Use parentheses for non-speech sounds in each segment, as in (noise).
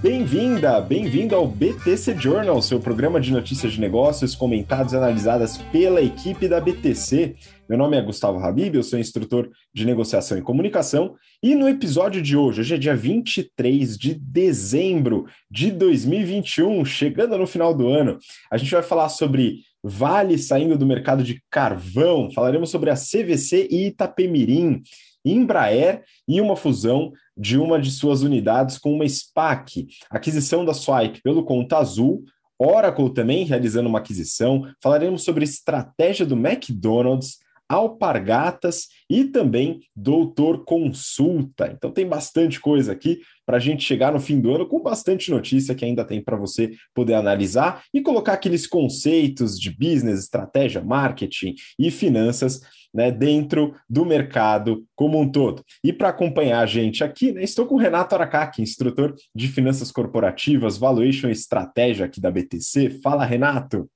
Bem-vinda, bem-vindo ao BTC Journal, seu programa de notícias de negócios comentadas e analisadas pela equipe da BTC. Meu nome é Gustavo Habib, eu sou instrutor de negociação e comunicação, e no episódio de hoje, hoje é dia 23 de dezembro de 2021, chegando no final do ano, a gente vai falar sobre Vale saindo do mercado de carvão, falaremos sobre a CVC e Itapemirim, Embraer e uma fusão de uma de suas unidades com uma SPAC, aquisição da Swipe pelo Conta Azul, Oracle também realizando uma aquisição, falaremos sobre estratégia do McDonald's, Alpargatas e também Doutor Consulta. Então tem bastante coisa aqui para a gente chegar no fim do ano com bastante notícia que ainda tem para você poder analisar e colocar aqueles conceitos de business, estratégia, marketing e finanças né, dentro do mercado como um todo. E para acompanhar a gente aqui, né, estou com o Renato Aracaki, instrutor de finanças corporativas, valuation e estratégia aqui da BTC. Fala, Renato.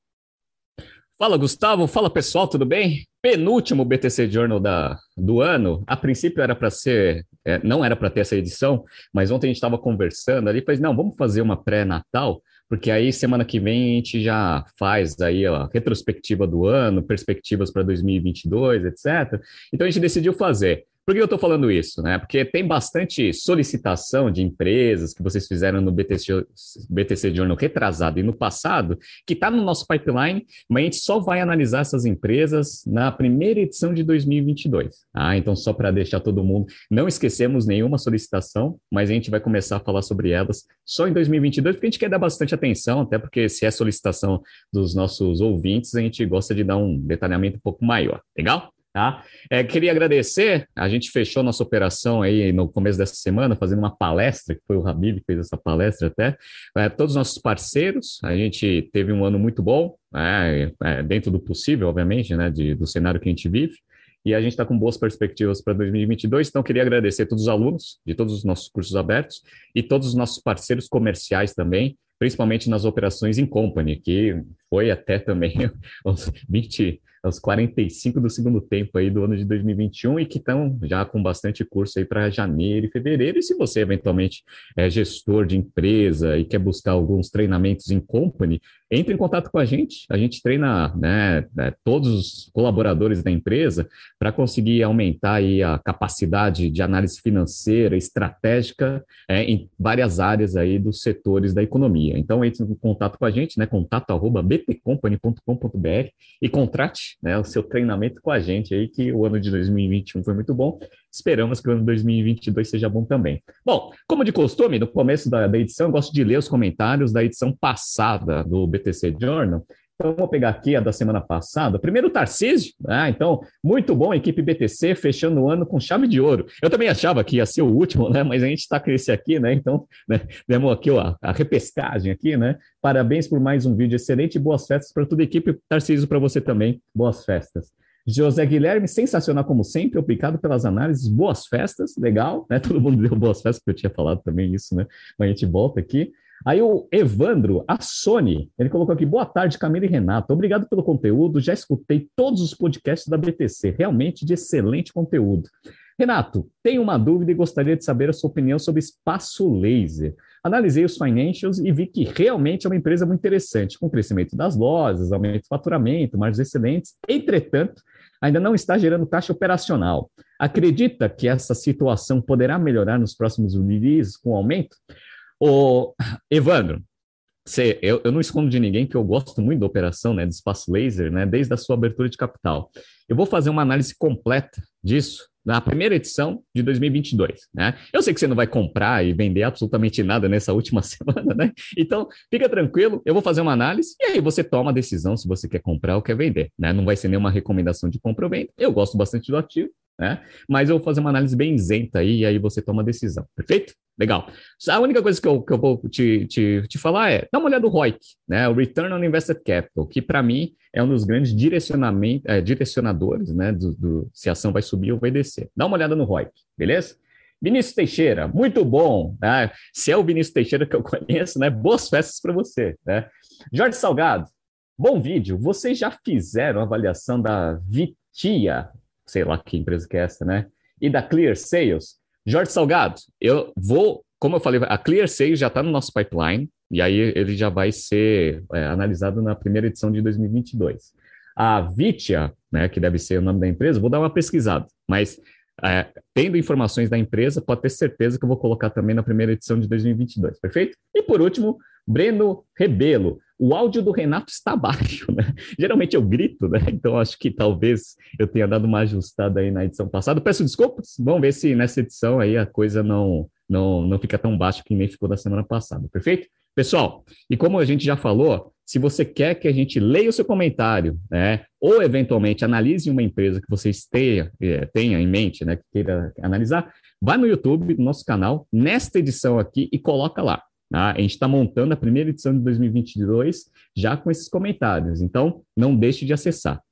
Fala, Gustavo. Fala, pessoal, tudo bem? Penúltimo BTC Journal da, do ano. A princípio era para ser, é, não era para ter essa edição, mas ontem a gente estava conversando ali, pois não, vamos fazer uma pré-natal, porque aí semana que vem a gente já faz aí a retrospectiva do ano, perspectivas para 2022, etc. Então a gente decidiu fazer. Por que eu estou falando isso? Né? Porque tem bastante solicitação de empresas que vocês fizeram no BTC, BTC Journal retrasado e no passado, que está no nosso pipeline, mas a gente só vai analisar essas empresas na primeira edição de 2022. Tá? Então, só para deixar todo mundo, não esquecemos nenhuma solicitação, mas a gente vai começar a falar sobre elas só em 2022, porque a gente quer dar bastante atenção, até porque se é solicitação dos nossos ouvintes, a gente gosta de dar um detalhamento um pouco maior. Legal? Tá? É, queria agradecer, a gente fechou nossa operação aí no começo dessa semana, fazendo uma palestra, que foi o Habib que fez essa palestra até, é, todos os nossos parceiros, a gente teve um ano muito bom, é, é dentro do possível, obviamente, né, de, do cenário que a gente vive, e a gente está com boas perspectivas para 2022, então queria agradecer a todos os alunos de todos os nossos cursos abertos e todos os nossos parceiros comerciais também, principalmente nas operações em company, que foi até também (laughs) uns 20 aos 45 do segundo tempo aí do ano de 2021 e que estão já com bastante curso aí para janeiro e fevereiro. E se você eventualmente é gestor de empresa e quer buscar alguns treinamentos em company, entre em contato com a gente. A gente treina né, né todos os colaboradores da empresa para conseguir aumentar aí a capacidade de análise financeira, estratégica é, em várias áreas aí dos setores da economia. Então, entre em contato com a gente, né, contato@btcompany.com.br e contrate né, o seu treinamento com a gente aí, que o ano de 2021 foi muito bom. Esperamos que o ano de 2022 seja bom também. Bom, como de costume, no começo da, da edição, eu gosto de ler os comentários da edição passada do BTC Journal. Então, vou pegar aqui a da semana passada. Primeiro, o Tarcísio. Ah, então, muito bom, equipe BTC fechando o ano com chave de ouro. Eu também achava que ia ser o último, né? Mas a gente está com esse aqui, né? Então, né? demos aqui ó, a repescagem aqui, né? Parabéns por mais um vídeo excelente boas festas para toda a equipe. Tarcísio, para você também, boas festas. José Guilherme, sensacional como sempre, obrigado pelas análises, boas festas, legal, né? (laughs) Todo mundo deu boas festas, porque eu tinha falado também isso, né? Mas a gente volta aqui. Aí o Evandro, a Sony, ele colocou aqui, boa tarde, Camila e Renato, obrigado pelo conteúdo, já escutei todos os podcasts da BTC, realmente de excelente conteúdo. Renato, tenho uma dúvida e gostaria de saber a sua opinião sobre espaço laser. Analisei os financials e vi que realmente é uma empresa muito interessante, com crescimento das lojas, aumento do faturamento, margens excelentes. Entretanto, ainda não está gerando caixa operacional. Acredita que essa situação poderá melhorar nos próximos releases com aumento? O Evandro, eu, eu, não escondo de ninguém que eu gosto muito da operação né, do espaço laser, né, desde a sua abertura de capital. Eu vou fazer uma análise completa disso na primeira edição de 2022, né? Eu sei que você não vai comprar e vender absolutamente nada nessa última (laughs) semana, né? Então, fica tranquilo, eu vou fazer uma análise e aí você toma a decisão se você quer comprar ou quer vender, né? Não vai ser nenhuma recomendação de compra ou venda. Eu gosto bastante do ativo, né? Mas eu vou fazer uma análise bem isenta aí e aí você toma a decisão, perfeito? Legal. A única coisa que eu, que eu vou te, te, te falar é, dá uma olhada no ROIC, né? O Return on Invested Capital, que para mim é um dos grandes direcionamentos, é, direcionadores, né? Do, do, se a ação vai subir ou vai descer. Dá uma olhada no ROIC, beleza? Vinícius Teixeira, muito bom. Né? Se é o Vinícius Teixeira que eu conheço, né? Boas festas para você, né? Jorge Salgado, bom vídeo. Vocês já fizeram avaliação da Vitia, sei lá que empresa que é essa, né? E da Clear Sales? Jorge Salgado, eu vou como eu falei, a Clear Sales já está no nosso pipeline, e aí ele já vai ser é, analisado na primeira edição de 2022. A Vitia, né, que deve ser o nome da empresa, vou dar uma pesquisada, mas é, tendo informações da empresa, pode ter certeza que eu vou colocar também na primeira edição de 2022, perfeito? E por último, Breno Rebelo. O áudio do Renato está baixo, né? Geralmente eu grito, né? Então acho que talvez eu tenha dado uma ajustada aí na edição passada. Peço desculpas, vamos ver se nessa edição aí a coisa não, não, não fica tão baixa que nem ficou da semana passada, perfeito? Pessoal, e como a gente já falou, se você quer que a gente leia o seu comentário, né, ou eventualmente analise uma empresa que você esteja, é, tenha em mente, né, que queira analisar, vai no YouTube, no nosso canal, nesta edição aqui e coloca lá. Tá? A gente está montando a primeira edição de 2022 já com esses comentários, então não deixe de acessar.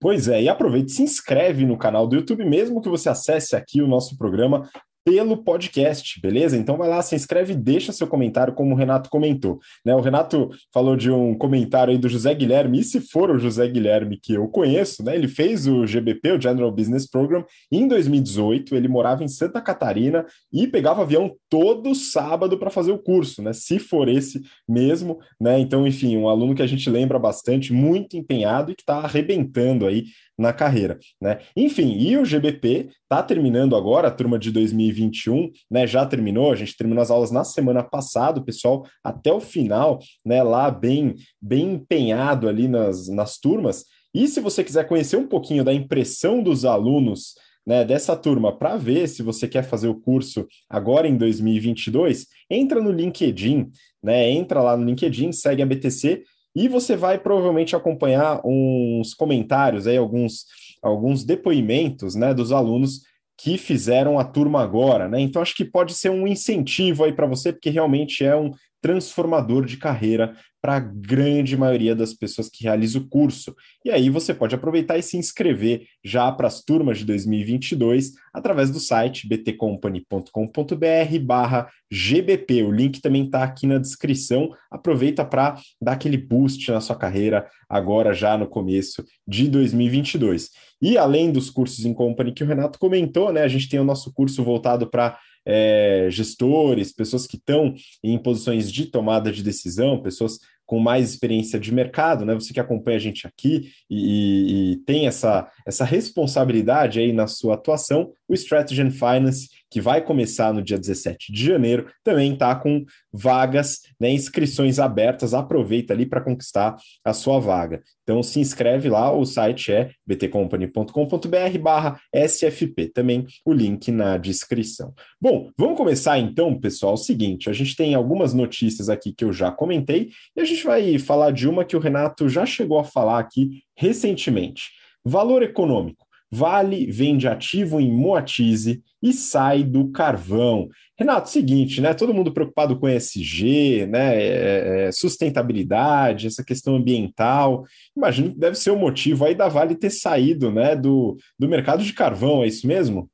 Pois é, e aproveite, se inscreve no canal do YouTube, mesmo que você acesse aqui o nosso programa pelo podcast, beleza? Então vai lá, se inscreve e deixa seu comentário, como o Renato comentou. Né? O Renato falou de um comentário aí do José Guilherme, e se for o José Guilherme que eu conheço, né? Ele fez o GBP, o General Business Program, em 2018. Ele morava em Santa Catarina e pegava avião todo sábado para fazer o curso, né? Se for esse mesmo, né? Então, enfim, um aluno que a gente lembra bastante, muito empenhado e que está arrebentando aí na carreira, né? Enfim, e o GBP está terminando agora, a turma de 2021, né? Já terminou, a gente terminou as aulas na semana passada, o pessoal até o final, né? Lá bem, bem empenhado ali nas, nas turmas. E se você quiser conhecer um pouquinho da impressão dos alunos né, dessa turma para ver se você quer fazer o curso agora em 2022, entra no LinkedIn, né? Entra lá no LinkedIn, segue a BTC e você vai provavelmente acompanhar uns comentários aí, alguns, alguns depoimentos né, dos alunos que fizeram a turma agora, né? Então acho que pode ser um incentivo aí para você, porque realmente é um transformador de carreira para a grande maioria das pessoas que realizam o curso. E aí você pode aproveitar e se inscrever já para as turmas de 2022 através do site btcompany.com.br barra GBP. O link também está aqui na descrição. Aproveita para dar aquele boost na sua carreira agora já no começo de 2022. E além dos cursos em company que o Renato comentou, né, a gente tem o nosso curso voltado para é, gestores, pessoas que estão em posições de tomada de decisão, pessoas com mais experiência de mercado, né? Você que acompanha a gente aqui e, e, tem essa, essa responsabilidade aí na sua atuação, o Strategy and Finance, que vai começar no dia 17 de janeiro, também está com vagas, né, inscrições abertas. Aproveita ali para conquistar a sua vaga. Então se inscreve lá, o site é btcompany.com.br barra SFP, também o link na descrição. Bom, vamos começar então, pessoal, o seguinte, a gente tem algumas notícias aqui que eu já comentei, e a gente vai falar de uma que o Renato já chegou a falar aqui recentemente. Valor econômico. Vale vende ativo em Moatize e sai do carvão. Renato, seguinte, né? Todo mundo preocupado com ESG, né? É, é, sustentabilidade, essa questão ambiental. Imagino que deve ser o motivo aí da Vale ter saído, né? Do, do mercado de carvão, é isso mesmo?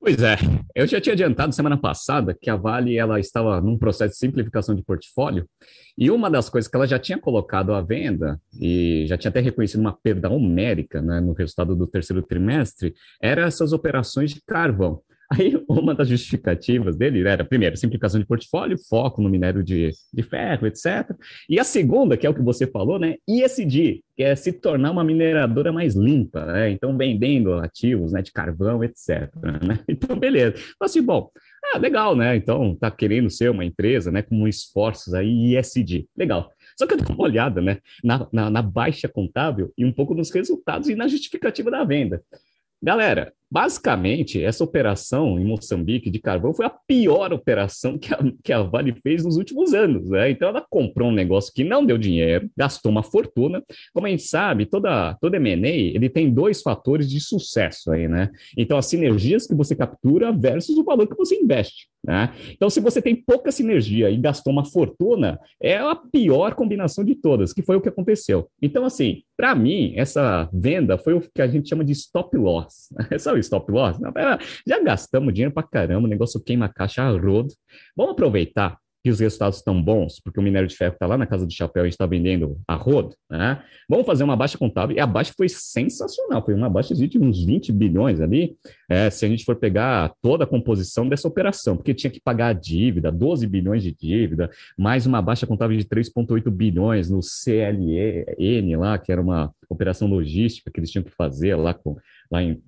Pois é, eu já tinha adiantado semana passada que a Vale ela estava num processo de simplificação de portfólio e uma das coisas que ela já tinha colocado à venda e já tinha até reconhecido uma perda homérica né, no resultado do terceiro trimestre era essas operações de carvão. Aí, uma das justificativas dele era, primeiro, simplificação de portfólio, foco no minério de, de ferro, etc. E a segunda, que é o que você falou, né? ISD, que é se tornar uma mineradora mais limpa, né? Então, vendendo ativos né, de carvão, etc. Né? (laughs) Então, beleza. Então, assim, bom, ah, legal, né? Então, tá querendo ser uma empresa, né, com esforços aí, ISD. Legal. Só que eu dei uma olhada, né, na, na, na baixa contábil e um pouco nos resultados e na justificativa da venda. Galera, basicamente, essa operação em Moçambique de carvão foi a pior operação que a, que a Vale fez nos últimos anos. Né? Então, ela comprou um negócio que não deu dinheiro, gastou uma fortuna. Como a gente sabe, toda, toda M&A, ele tem dois fatores de sucesso aí, né? Então, as sinergias que você captura versus o valor que você investe. Né? Então, se você tem pouca sinergia e gastou uma fortuna, é a pior combinação de todas, que foi o que aconteceu. Então, assim, para mim, essa venda foi o que a gente chama de stop loss. (laughs) Sabe o stop loss? já gastamos dinheiro para caramba, o negócio queima a caixa a rodo. Vamos aproveitar que os resultados estão bons, porque o minério de ferro está lá na casa do chapéu e está vendendo a rodo, né? Vamos fazer uma baixa contábil, e a baixa foi sensacional, foi uma baixa de uns 20 bilhões ali, é, se a gente for pegar toda a composição dessa operação, porque tinha que pagar a dívida, 12 bilhões de dívida, mais uma baixa contábil de 3,8 bilhões no CLN lá, que era uma operação logística que eles tinham que fazer lá, com, lá em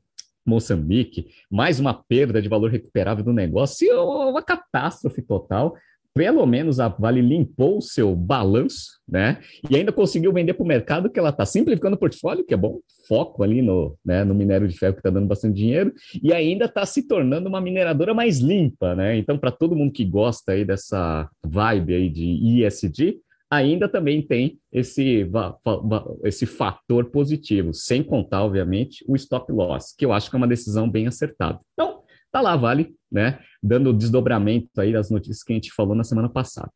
Moçambique, mais uma perda de valor recuperável do negócio, e uma catástrofe total pelo menos a Vale limpou o seu balanço, né? E ainda conseguiu vender para o mercado que ela está simplificando o portfólio, que é bom, foco ali no, né, no minério de ferro que está dando bastante dinheiro, e ainda está se tornando uma mineradora mais limpa, né? Então, para todo mundo que gosta aí dessa vibe aí de ESG, ainda também tem esse, esse fator positivo, sem contar, obviamente, o stop loss, que eu acho que é uma decisão bem acertada. Então, tá lá, Vale, né? Dando desdobramento aí das notícias que a gente falou na semana passada.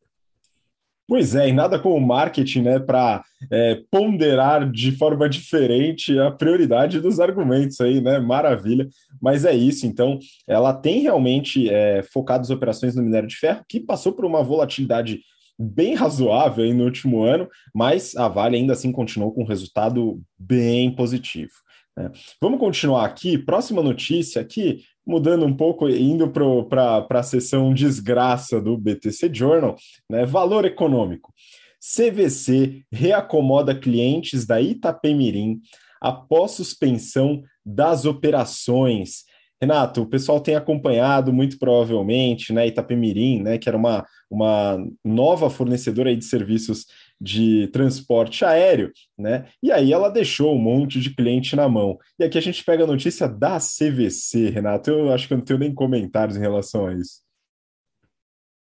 Pois é, e nada o marketing, né, para é, ponderar de forma diferente a prioridade dos argumentos aí, né? Maravilha. Mas é isso, então, ela tem realmente é, focado as operações no minério de ferro, que passou por uma volatilidade bem razoável no último ano, mas a Vale ainda assim continuou com um resultado bem positivo. Né? Vamos continuar aqui. Próxima notícia aqui, mudando um pouco, indo para a sessão desgraça do BTC Journal, né? valor econômico. CVC reacomoda clientes da Itapemirim após suspensão das operações. Renato, o pessoal tem acompanhado muito provavelmente, né, Itapemirim, né, que era uma, uma nova fornecedora de serviços de transporte aéreo, né? E aí ela deixou um monte de cliente na mão. E aqui a gente pega a notícia da CVC, Renato. Eu acho que eu não tenho nem comentários em relação a isso.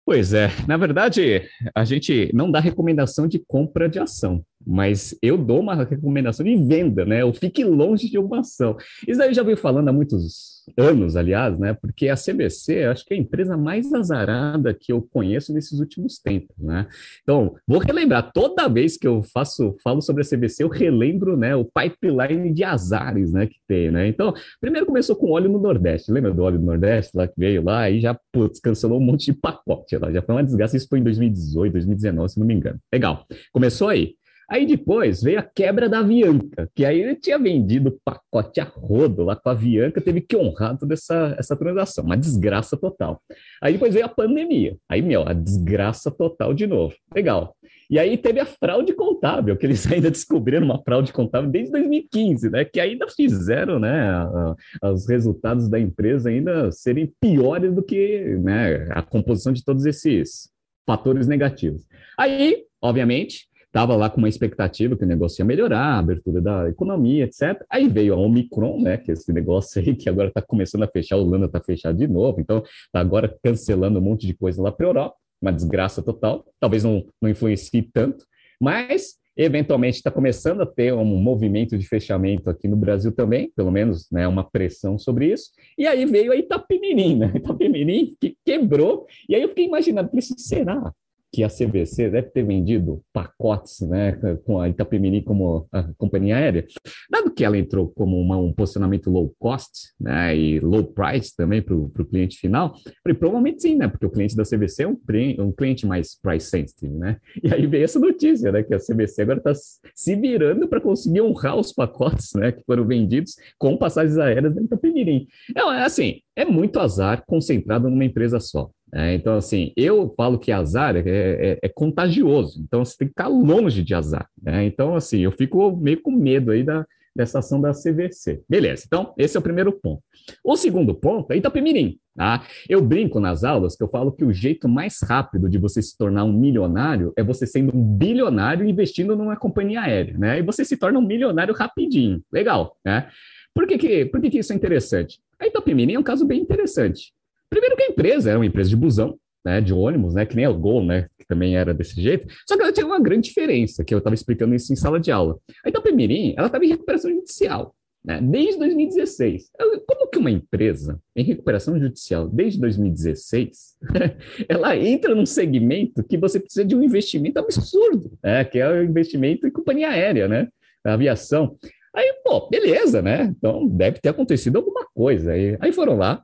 Pois é, na verdade, a gente não dá recomendação de compra de ação mas eu dou uma recomendação de venda, né? Eu fique longe de uma ação. Isso aí eu já venho falando há muitos anos, aliás, né? Porque a CBC, acho que é a empresa mais azarada que eu conheço nesses últimos tempos, né? Então, vou relembrar, toda vez que eu faço, falo sobre a CBC, eu relembro, né, o pipeline de azares, né, que tem, né? Então, primeiro começou com óleo no Nordeste, lembra do óleo do Nordeste, lá que veio lá e já, putz, cancelou um monte de pacote lá, já foi uma desgraça, isso foi em 2018, 2019, se não me engano. Legal, começou aí. Aí depois veio a quebra da Avianca, que aí ele tinha vendido pacote a rodo lá com a Avianca, teve que honrar toda essa, essa transação, uma desgraça total. Aí depois veio a pandemia, aí, meu, a desgraça total de novo. Legal. E aí teve a fraude contábil, que eles (laughs) ainda descobriram uma fraude contábil desde 2015, né? Que ainda fizeram, né, a, a, os resultados da empresa ainda serem piores do que né, a composição de todos esses fatores negativos. Aí, obviamente, estava lá com uma expectativa que o negócio ia melhorar, a abertura da economia, etc. Aí veio a Omicron, né, que é esse negócio aí que agora está começando a fechar, o Holanda está fechado de novo, então está agora cancelando um monte de coisa lá para a Europa, uma desgraça total, talvez não, não influencie tanto, mas eventualmente está começando a ter um movimento de fechamento aqui no Brasil também, pelo menos né, uma pressão sobre isso, e aí veio a Itapemirim, né, Itapemirim que quebrou, e aí eu fiquei imaginando, será que a CVC deve ter vendido pacotes né, com a Itapemirim como a companhia aérea, dado que ela entrou como uma, um posicionamento low cost né, e low price também para o cliente final, falei, provavelmente sim, né, porque o cliente da CVC é um, um, cliente mais price sensitive. Né? E aí veio essa notícia, né, que a CVC agora está se virando para conseguir honrar os pacotes né, que foram vendidos com passagens aéreas da Itapemirim. É, assim, é muito azar concentrado numa empresa só. É, então, assim, eu falo que azar é, é, é, contagioso, então você tem que ficar longe de azar. Né? Então, assim, eu fico meio com medo aí da, dessa ação da CVC. Beleza, então, esse é o primeiro ponto. O segundo ponto é Itapemirim. Tá? Eu brinco nas aulas que eu falo que o jeito mais rápido de você se tornar um milionário é você sendo um bilionário investindo numa companhia aérea, né? E você se torna um milionário rapidinho. Legal, né? Por que, que, por que, que isso é interessante? A Itapemirim é um caso bem interessante. Primeiro que a empresa era uma empresa de busão, né, de ônibus, né, que nem a Gol, né, que também era desse jeito, só que ela tinha uma grande diferença, que eu estava explicando isso em sala de aula. A Itapemirim, ela estava em recuperação judicial, né, desde 2016. Como que uma empresa em recuperação judicial desde 2016, (laughs) ela entra num segmento que você precisa de um investimento absurdo, né, que é o investimento em companhia aérea, né, aviação. Aí, pô, beleza, né? Então deve ter acontecido alguma coisa. Aí, aí foram lá,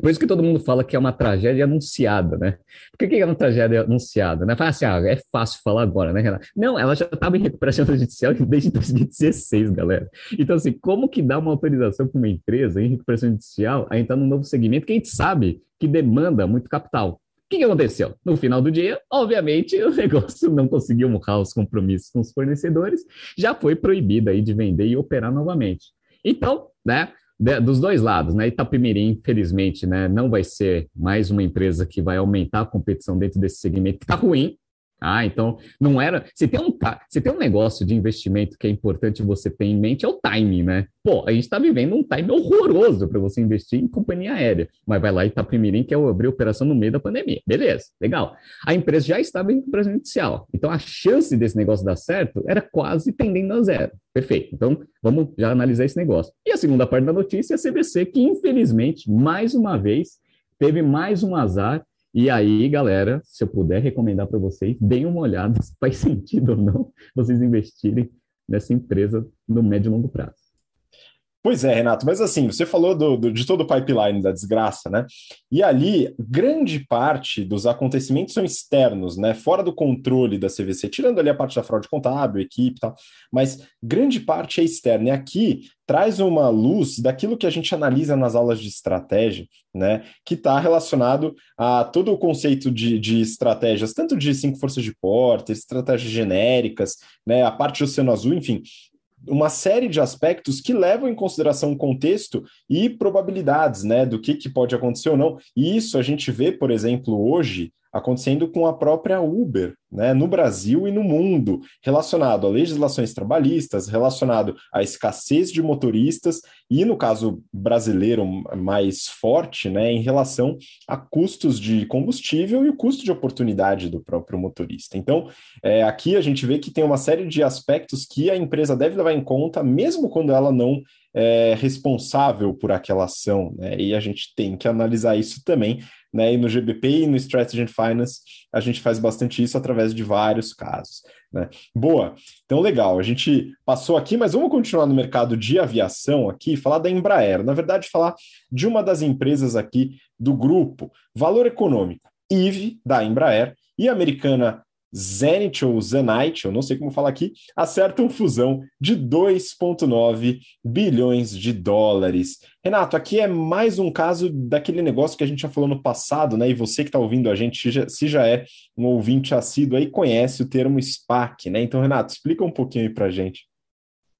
Por isso que todo mundo fala que é uma tragédia anunciada, né? Por que é uma tragédia anunciada? Né? Fala assim, ah, é fácil falar agora, né, Renato? Não, ela já estava em recuperação (laughs) judicial desde 2016, galera. Então, assim, como que dá uma autorização para uma empresa em recuperação judicial a entrar num novo segmento que a gente sabe que demanda muito capital? Que, que aconteceu? No final do dia, obviamente, (laughs) o negócio não conseguiu honrar os compromissos com os fornecedores, já foi proibido aí de vender e operar novamente. Então, né, dos dois lados, né? Itapemirim, infelizmente, né, não vai ser mais uma empresa que vai aumentar a competição dentro desse segmento que está ruim, ah, então não era. Se tem, um, se tem um negócio de investimento que é importante você ter em mente, é o timing, né? Pô, a gente está vivendo um time horroroso para você investir em companhia aérea. Mas vai lá e Itapemirim, que é abrir operação no meio da pandemia. Beleza, legal. A empresa já estava em inicial. Então a chance desse negócio dar certo era quase tendendo a zero. Perfeito. Então vamos já analisar esse negócio. E a segunda parte da notícia é a CBC, que infelizmente, mais uma vez, teve mais um azar e aí, galera, se eu puder recomendar para vocês, deem uma olhada (laughs) se faz sentido ou não vocês investirem nessa empresa no médio e longo prazo. Pois é, Renato, mas assim, você falou do, do, de todo o pipeline da desgraça, né? E ali, grande parte dos acontecimentos são externos, né? Fora do controle da CVC, tirando ali a parte da fraude contábil, equipe e tal, mas grande parte é externa. E aqui traz uma luz daquilo que a gente analisa nas aulas de estratégia, né? Que está relacionado a todo o conceito de, de estratégias, tanto de cinco forças de porta, estratégias genéricas, né? A parte do Oceano Azul, enfim, uma série de aspectos que levam em consideração o contexto e probabilidades, né, do que, que pode acontecer ou não. E isso a gente vê, por exemplo, hoje acontecendo com a própria Uber, né, no Brasil e no mundo, relacionado a legislações trabalhistas, relacionado à escassez de motoristas e, no caso brasileiro mais forte, né, em relação a custos de combustível e o custo de oportunidade do próprio motorista. Então, é, aqui a gente vê que tem uma série de aspectos que a empresa deve levar em conta, mesmo quando ela não é responsável por aquela ação, né? E a gente tem que analisar isso também né? E no GBP e no Strategy Finance a gente faz bastante isso através de vários casos. Né? Boa, então legal. A gente passou aqui, mas vamos continuar no mercado de aviação aqui, falar da Embraer. Na verdade, falar de uma das empresas aqui do grupo, Valor Econômico, IVE da Embraer e americana Zenit ou Zenite, eu não sei como falar aqui, acertam fusão de 2,9 bilhões de dólares. Renato, aqui é mais um caso daquele negócio que a gente já falou no passado, né? E você que está ouvindo a gente, se já, é um ouvinte assíduo aí, conhece o termo SPAC, né? Então, Renato, explica um pouquinho aí para gente.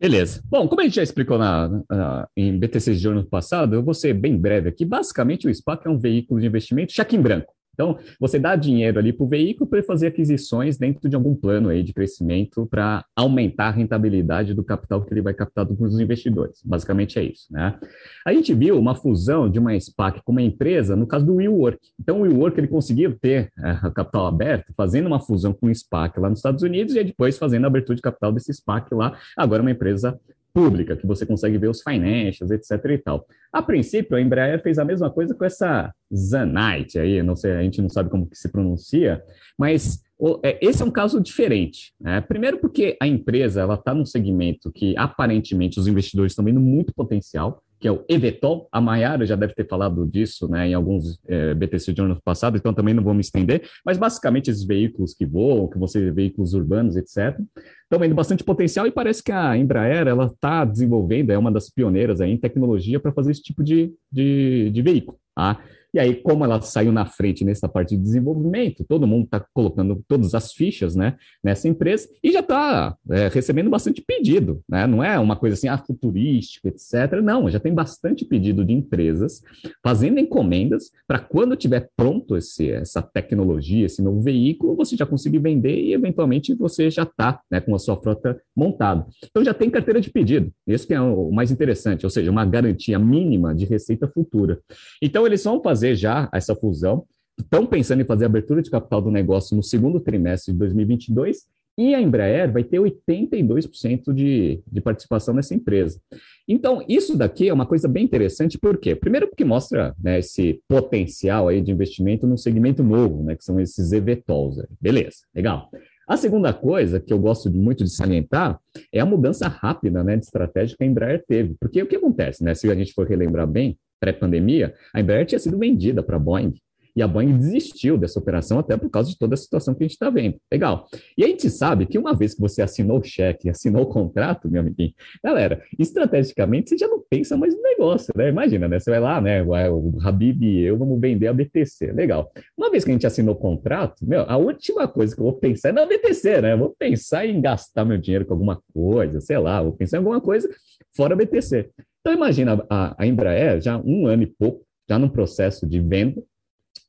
Beleza. Bom, como a gente já explicou na, na, em BTC de ano passado, eu vou ser bem breve aqui. Basicamente, o SPAC é um veículo de investimento cheque em branco. Então, você dá dinheiro ali para o veículo para fazer aquisições dentro de algum plano aí de crescimento para aumentar a rentabilidade do capital que ele vai captar dos investidores. Basicamente é isso, né? A gente viu uma fusão de uma SPAC com uma empresa, no caso do WeWork. Então, o WeWork ele conseguiu ter é, capital aberto, fazendo uma fusão com o SPAC lá nos Estados Unidos e depois fazendo a abertura de capital desse SPAC lá, agora uma empresa pública, que você consegue ver os financials, etc e tal. A princípio, a Embraer fez a mesma coisa com essa Zanite aí, não sei, a gente não sabe como que se pronuncia, mas é, esse é um caso diferente. Né? Primeiro porque a empresa ela está num segmento que aparentemente os investidores estão vendo muito potencial, que é o Evetol. A Maiara já deve ter falado disso né, em alguns é, BTC de ano passado, então também não vou me estender, mas basicamente esses veículos que voam, que você veículos urbanos, etc., estão vendo bastante potencial e parece que a Embraer ela está desenvolvendo, é uma das pioneiras aí em tecnologia para fazer esse tipo de, de, de veículo. Tá? E aí, como ela saiu na frente nessa parte de desenvolvimento, todo mundo está colocando todas as fichas né, nessa empresa e já está é, recebendo bastante pedido. Né? Não é uma coisa assim, ah, futurística, etc. Não, já tem bastante pedido de empresas fazendo encomendas para quando tiver pronto esse, essa tecnologia, esse novo veículo, você já conseguir vender e, eventualmente, você já está né, com a sua frota montada. Então, já tem carteira de pedido. Isso que é o mais interessante, ou seja, uma garantia mínima de receita futura. Então, eles vão fazer fazer já essa fusão, estão pensando em fazer a abertura de capital do negócio no segundo trimestre de 2022 e a Embraer vai ter 82% de, de participação nessa empresa. Então, isso daqui é uma coisa bem interessante, por quê? Primeiro porque mostra né, esse potencial aí de investimento num segmento novo, né, que são esses EVTOLs. Beleza, legal. A segunda coisa que eu gosto muito de salientar é a mudança rápida né, de estratégia que a Embraer teve. Porque o que acontece, né? Se a gente for relembrar bem, pré-pandemia, a Embraer tinha sido vendida para a Boeing. E a Boeing desistiu dessa operação até por causa de toda a situação que a gente está vendo. Legal. E a gente sabe que uma vez que você assinou o cheque, assinou o contrato, meu amiguinho, galera, estrategicamente você já não pensa mais no negócio, né? Imagina, né? Você vai lá, né? O Habib e eu vamos vender a BTC. Legal. Uma vez que a gente assinou o contrato, meu, a última coisa que eu vou pensar é na BTC, né? Eu vou pensar em gastar meu dinheiro com alguma coisa, sei lá, vou pensar em alguma coisa fora a BTC. Então imagina a, a Embraer já um ano e pouco, já no processo de venda,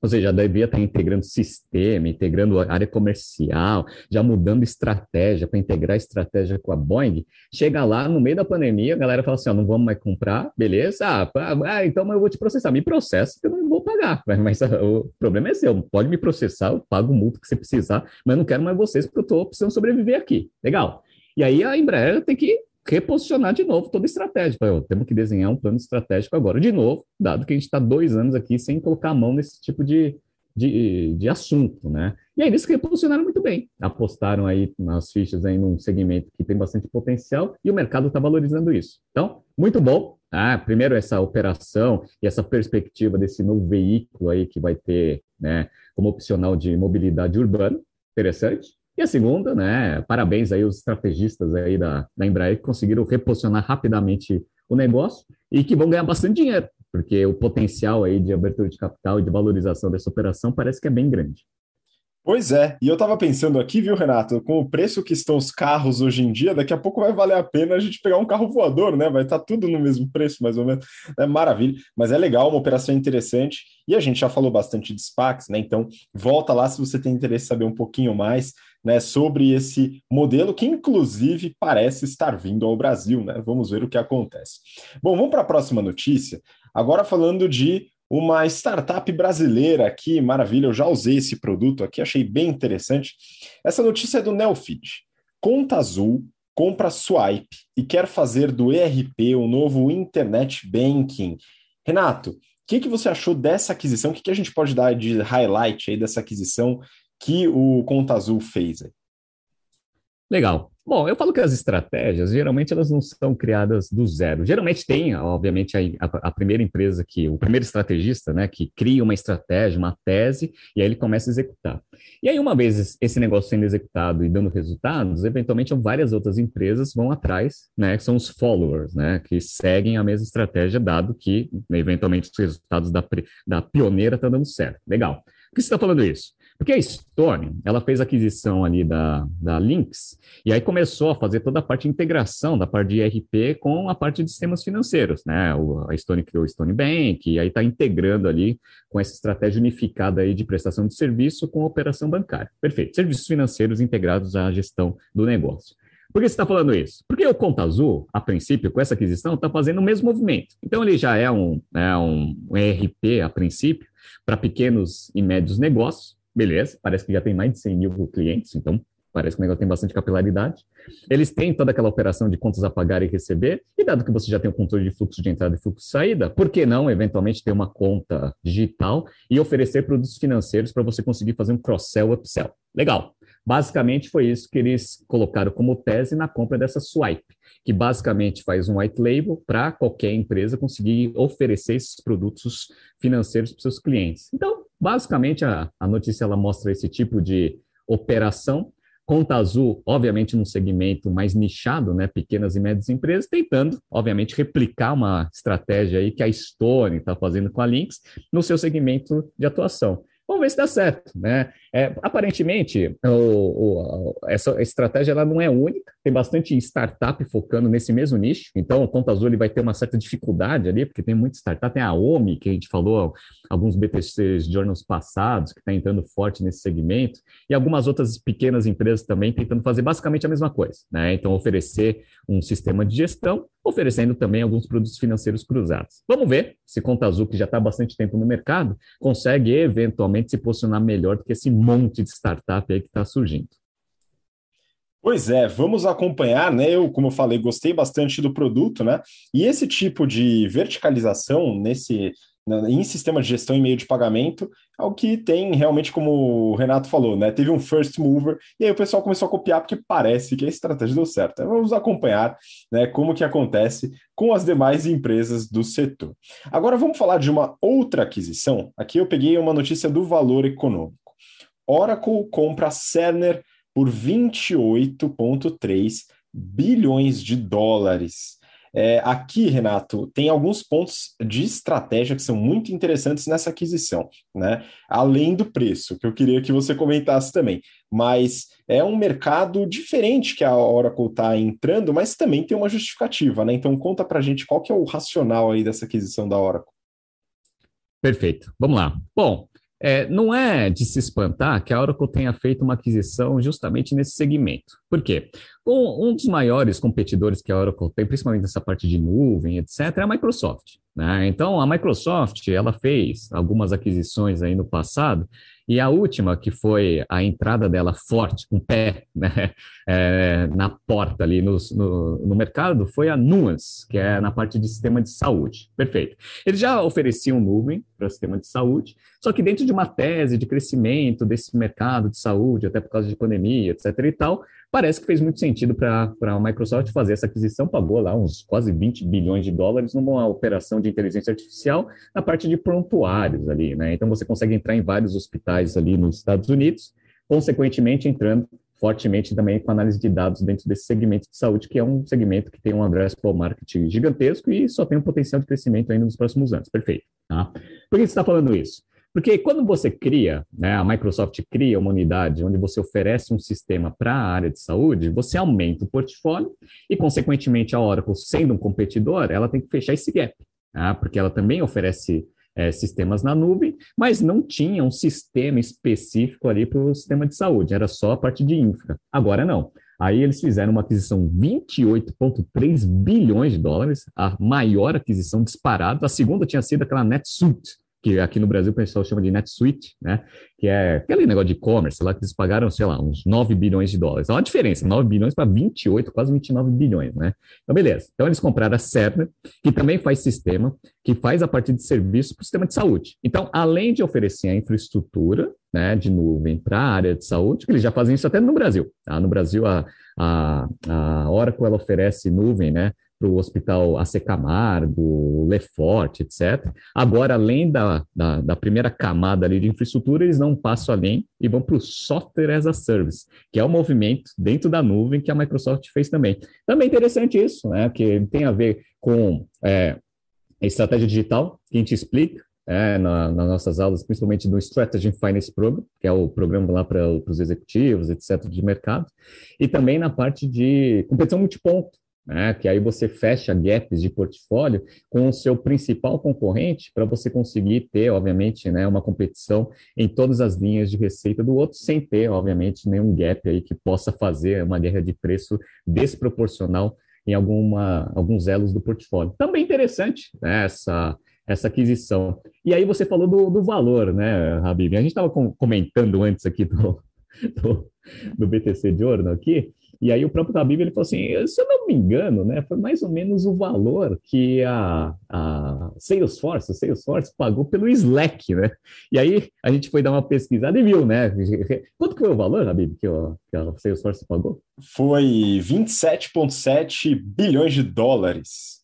ou seja, já devia estar integrando sistema, integrando área comercial, já mudando estratégia para integrar estratégia com a Boeing. Chega lá no meio da pandemia, a galera fala assim: ó, não vamos mais comprar, beleza? Ah, ah então eu vou te processar. Me processa, que eu não vou pagar. Mas o problema é seu, pode me processar, eu pago o multa que você precisar, mas não quero mais vocês porque eu estou precisando sobreviver aqui. Legal. E aí a Embraer tem que reposicionar de novo toda a estratégia. Falei, temos que desenhar um plano estratégico agora, de novo, dado que a gente está dois anos aqui sem colocar a mão nesse tipo de, de, de assunto, né? E aí eles reposicionaram muito bem, apostaram aí nas fichas aí num segmento que tem bastante potencial e o mercado está valorizando isso. Então, muito bom. Ah, primeiro essa operação e essa perspectiva desse novo veículo aí que vai ter, né, como opcional de mobilidade urbana, interessante. E a segunda, né, parabéns aí aos estrategistas aí da, da Embraer que conseguiram reposicionar rapidamente o negócio e que vão ganhar bastante dinheiro, porque o potencial aí de abertura de capital e de valorização dessa operação parece que é bem grande. Pois é, e eu estava pensando aqui, viu, Renato, com o preço que estão os carros hoje em dia, daqui a pouco vai valer a pena a gente pegar um carro voador, né? Vai estar tá tudo no mesmo preço, mais ou menos. É maravilha, mas é legal, uma operação interessante, e a gente já falou bastante de SPACs, né? Então, volta lá se você tem interesse em saber um pouquinho mais né, sobre esse modelo que, inclusive, parece estar vindo ao Brasil, né? Vamos ver o que acontece. Bom, vamos para a próxima notícia. Agora falando de uma startup brasileira aqui, maravilha, eu já usei esse produto aqui, achei bem interessante. Essa notícia é do Nelfeed. Conta Azul compra Swipe e quer fazer do ERP o novo Internet Banking. Renato, o que, que você achou dessa aquisição? O que, que a gente pode dar de highlight aí dessa aquisição que o Conta Azul fez? Legal. Bom, eu falo que as estratégias, geralmente, elas não são criadas do zero. Geralmente tem, obviamente, a, a, primeira empresa que, o primeiro estrategista, né, que cria uma estratégia, uma tese, e aí ele começa a executar. E aí, uma vez esse negócio sendo executado e dando resultados, eventualmente várias outras empresas vão atrás, né, que são os followers, né, que seguem a mesma estratégia, dado que, eventualmente, os resultados da, da pioneira estão dando certo. Legal. Por que você está falando isso? Porque a Stone, ela fez aquisição ali da, da Lynx, e aí começou a fazer toda a parte de integração da parte de ERP com a parte de sistemas financeiros, né? O, a Stone criou o Stone Bank, e aí está integrando ali com essa estratégia unificada aí de prestação de serviço com a operação bancária. Perfeito. Serviços financeiros integrados à gestão do negócio. Por que você está falando isso? Porque o Conta Azul, a princípio, com essa aquisição, está fazendo o mesmo movimento. Então, ele já é um, é um ERP, a princípio, para pequenos e médios negócios, beleza, parece que já tem mais de 100 mil clientes, então parece que o negócio tem bastante capilaridade. Eles têm toda aquela operação de contas a pagar e receber, e dado que você já tem o controle de fluxo de entrada e fluxo de saída, por que não, eventualmente, ter uma conta digital e oferecer produtos financeiros para você conseguir fazer um cross-sell, upsell? Legal. Basicamente foi isso que eles colocaram como tese na compra dessa Swipe, que basicamente faz um white label para qualquer empresa conseguir oferecer esses produtos financeiros para seus clientes. Então, Basicamente, a, a notícia ela mostra esse tipo de operação. Conta Azul, obviamente, num segmento mais nichado, né, pequenas e médias empresas, tentando, obviamente, replicar uma estratégia aí que a Stone está fazendo com a Lynx no seu segmento de atuação. Vamos ver se dá certo, né? É, aparentemente, o, o, essa estratégia ela não é única, tem bastante startup focando nesse mesmo nicho, então o Conta Azul ele vai ter uma certa dificuldade ali, porque tem muita startup, tem a OMI, que a gente falou, alguns BTC Journals passados, que está entrando forte nesse segmento, e algumas outras pequenas empresas também tentando fazer basicamente a mesma coisa, né? Então, oferecer um sistema de gestão, oferecendo também alguns produtos financeiros cruzados. Vamos ver se Conta Azul, que já está há bastante tempo no mercado, consegue eventualmente se posicionar melhor do que esse monte de startup aí que está surgindo. Pois é, vamos acompanhar, né? Eu, como eu falei, gostei bastante do produto, né? E esse tipo de verticalização nesse em sistema de gestão e meio de pagamento, é o que tem realmente, como o Renato falou, né? Teve um first mover, e aí o pessoal começou a copiar porque parece que a estratégia deu certo. Então, vamos acompanhar né, como que acontece com as demais empresas do setor. Agora vamos falar de uma outra aquisição. Aqui eu peguei uma notícia do valor econômico. Oracle compra Cerner por 28,3 bilhões de dólares. É, aqui, Renato, tem alguns pontos de estratégia que são muito interessantes nessa aquisição, né? Além do preço, que eu queria que você comentasse também. Mas é um mercado diferente que a Oracle está entrando, mas também tem uma justificativa, né? Então conta para a gente qual que é o racional aí dessa aquisição da Oracle. Perfeito. Vamos lá. Bom, é, não é de se espantar que a Oracle tenha feito uma aquisição justamente nesse segmento. Por quê? Um, um dos maiores competidores que a Oracle tem, principalmente nessa parte de nuvem, etc., é a Microsoft. Né? Então, a Microsoft ela fez algumas aquisições aí no passado e a última, que foi a entrada dela forte, com o pé (laughs) né, é, na porta ali no, no, no, mercado, foi a Nuance, que é na parte de sistema de saúde. Perfeito. Eles já ofereciam nuvem para o sistema de saúde, só que dentro de uma tese de crescimento desse mercado de saúde, até por causa de pandemia, etc. e tal, parece que fez muito sentido para a Microsoft fazer essa aquisição, pagou lá uns quase 20 bilhões de dólares numa operação de inteligência artificial na parte de prontuários ali, né? Então você consegue entrar em vários hospitais ali nos Estados Unidos, consequentemente entrando fortemente também com análise de dados dentro desse segmento de saúde, que é um segmento que tem um addressable market gigantesco e só tem um potencial de crescimento ainda nos próximos anos. Perfeito. Tá? Por que você está falando isso? Porque quando você cria, né, a Microsoft cria uma unidade onde você oferece um sistema para a área de saúde, você aumenta o portfólio e, consequentemente, a Oracle, sendo um competidor, ela tem que fechar esse gap, tá? porque ela também oferece é, sistemas na nuvem, mas não tinha um sistema específico ali para o sistema de saúde, era só a parte de infra. Agora não. Aí eles fizeram uma aquisição 28,3 bilhões de dólares, a maior aquisição disparada. A segunda tinha sido aquela NetSuite, que aqui no Brasil o pessoal chama de NetSuite, né? Que é aquele negócio de e-commerce lá que eles pagaram, sei lá, uns 9 bilhões de dólares. É uma diferença, 9 bilhões para 28, quase 29 bilhões, né? Então, beleza. Então, eles compraram a Cerner, que também faz sistema, que faz a parte de serviço para o sistema de saúde. Então, além de oferecer a infraestrutura né, de nuvem para a área de saúde, que eles já fazem isso até no Brasil. Tá? No Brasil, a, a, a Oracle ela oferece nuvem, né? Para o Hospital AC Camargo, Lefort, etc. Agora, além da, da, da, primeira camada ali de infraestrutura, eles não passam além e vão para o Software as a Service, que é o um movimento dentro da nuvem que a Microsoft fez também. Também interessante isso, né? Que tem a ver com é, estratégia digital, que a gente explica, é, na, nas nossas aulas, principalmente no Strategy Finance Program, que é o programa lá para os executivos, etc., de mercado, e também na parte de competição multiponto, né, que aí você fecha gaps de portfólio com o seu principal concorrente para você conseguir ter, obviamente, né, uma competição em todas as linhas de receita do outro, sem ter, obviamente, nenhum gap aí que possa fazer uma guerra de preço desproporcional em alguma, alguns elos do portfólio. Também interessante né, essa, essa aquisição. E aí você falou do, do valor, né, Habib? A gente estava comentando antes aqui do, do, do BTC Journal aqui, e aí o próprio Habib ele falou assim, se eu não me engano, né, foi mais ou menos o valor que a, a Salesforce, a Salesforce pagou pelo Slack, né? E aí a gente foi dar uma pesquisada e viu, né? Quanto que foi o valor, Habib, que, que a Salesforce pagou? Foi 27,7 bilhões de dólares.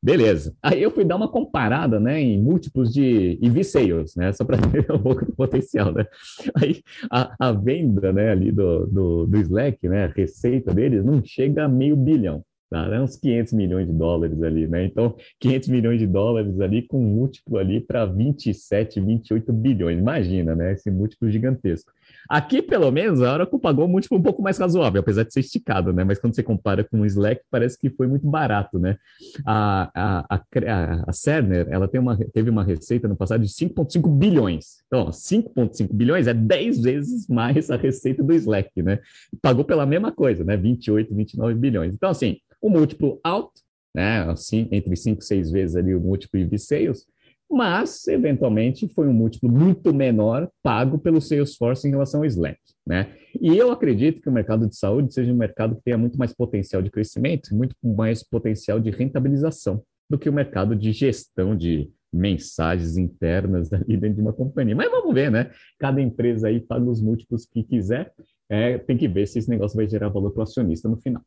Beleza. Aí eu fui dar uma comparada, né, em múltiplos de EV sales, né, só para (laughs) ver um pouco do potencial, né. Aí a, a venda, né, ali do, do, do Slack, né, a receita deles não chega a meio bilhão, tá? É uns 500 milhões de dólares ali, né. Então, 500 milhões de dólares ali com múltiplo ali para 27, 28 bilhões. Imagina, né, esse múltiplo gigantesco. Aqui, pelo menos, a Oracle pagou um múltiplo um pouco mais razoável, apesar de ser esticado, né? Mas quando você compara com o Slack, parece que foi muito barato, né? A, a, a, a Cerner, ela tem uma, teve uma receita no passado de 5,5 bilhões. Então, 5,5 bilhões é 10 vezes mais a receita do Slack, né? Pagou pela mesma coisa, né? 28, 29 bilhões. Então, assim, o múltiplo alto, né? Assim, entre 5 e 6 vezes ali o múltiplo EV Sales, mas eventualmente foi um múltiplo muito menor pago pelo Salesforce em relação ao Slack. Né? E eu acredito que o mercado de saúde seja um mercado que tenha muito mais potencial de crescimento, muito mais potencial de rentabilização do que o mercado de gestão de, mensagens internas (laughs) ali dentro de uma companhia. Mas vamos ver, né? Cada empresa aí paga os múltiplos que quiser, é, tem que ver se esse negócio vai gerar valor para o acionista no final.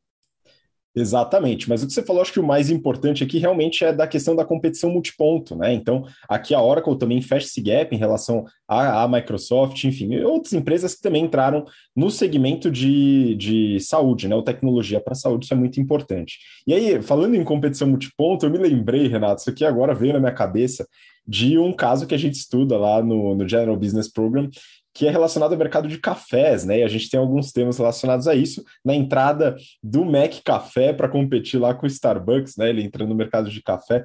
Exatamente, mas o que você falou, acho que o mais importante aqui realmente é da questão da competição multiponto, né? Então, aqui a Oracle também fecha esse gap em relação à, à Microsoft, enfim, outras empresas que também entraram no segmento de, de saúde, né? O tecnologia para saúde, isso é muito importante. E aí, falando em competição multiponto, eu me lembrei, Renato, isso aqui agora veio na minha cabeça de um caso que a gente estuda lá no, no General Business Program, que é relacionado ao mercado de cafés, né? E a gente tem alguns temas relacionados a isso. Na entrada do Mac Café para competir lá com o Starbucks, né? Ele entrando no mercado de café.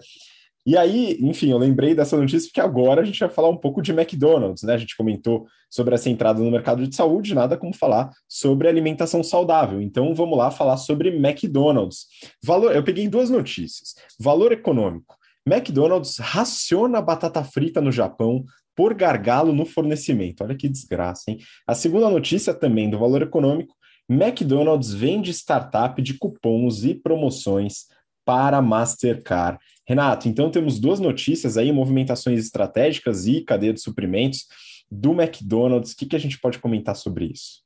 E aí, enfim, eu lembrei dessa notícia porque agora a gente vai falar um pouco de McDonald's, né? A gente comentou sobre essa entrada no mercado de saúde, nada como falar sobre alimentação saudável. Então vamos lá falar sobre McDonald's. Valor, eu peguei duas notícias. Valor econômico. McDonald's raciona batata frita no Japão por gargalo no fornecimento. Olha que desgraça, hein? A segunda notícia também do valor econômico: McDonald's vende startup de cupons e promoções para Mastercard. Renato, então temos duas notícias aí, movimentações estratégicas e cadeia de suprimentos do McDonald's. O que, que a gente pode comentar sobre isso?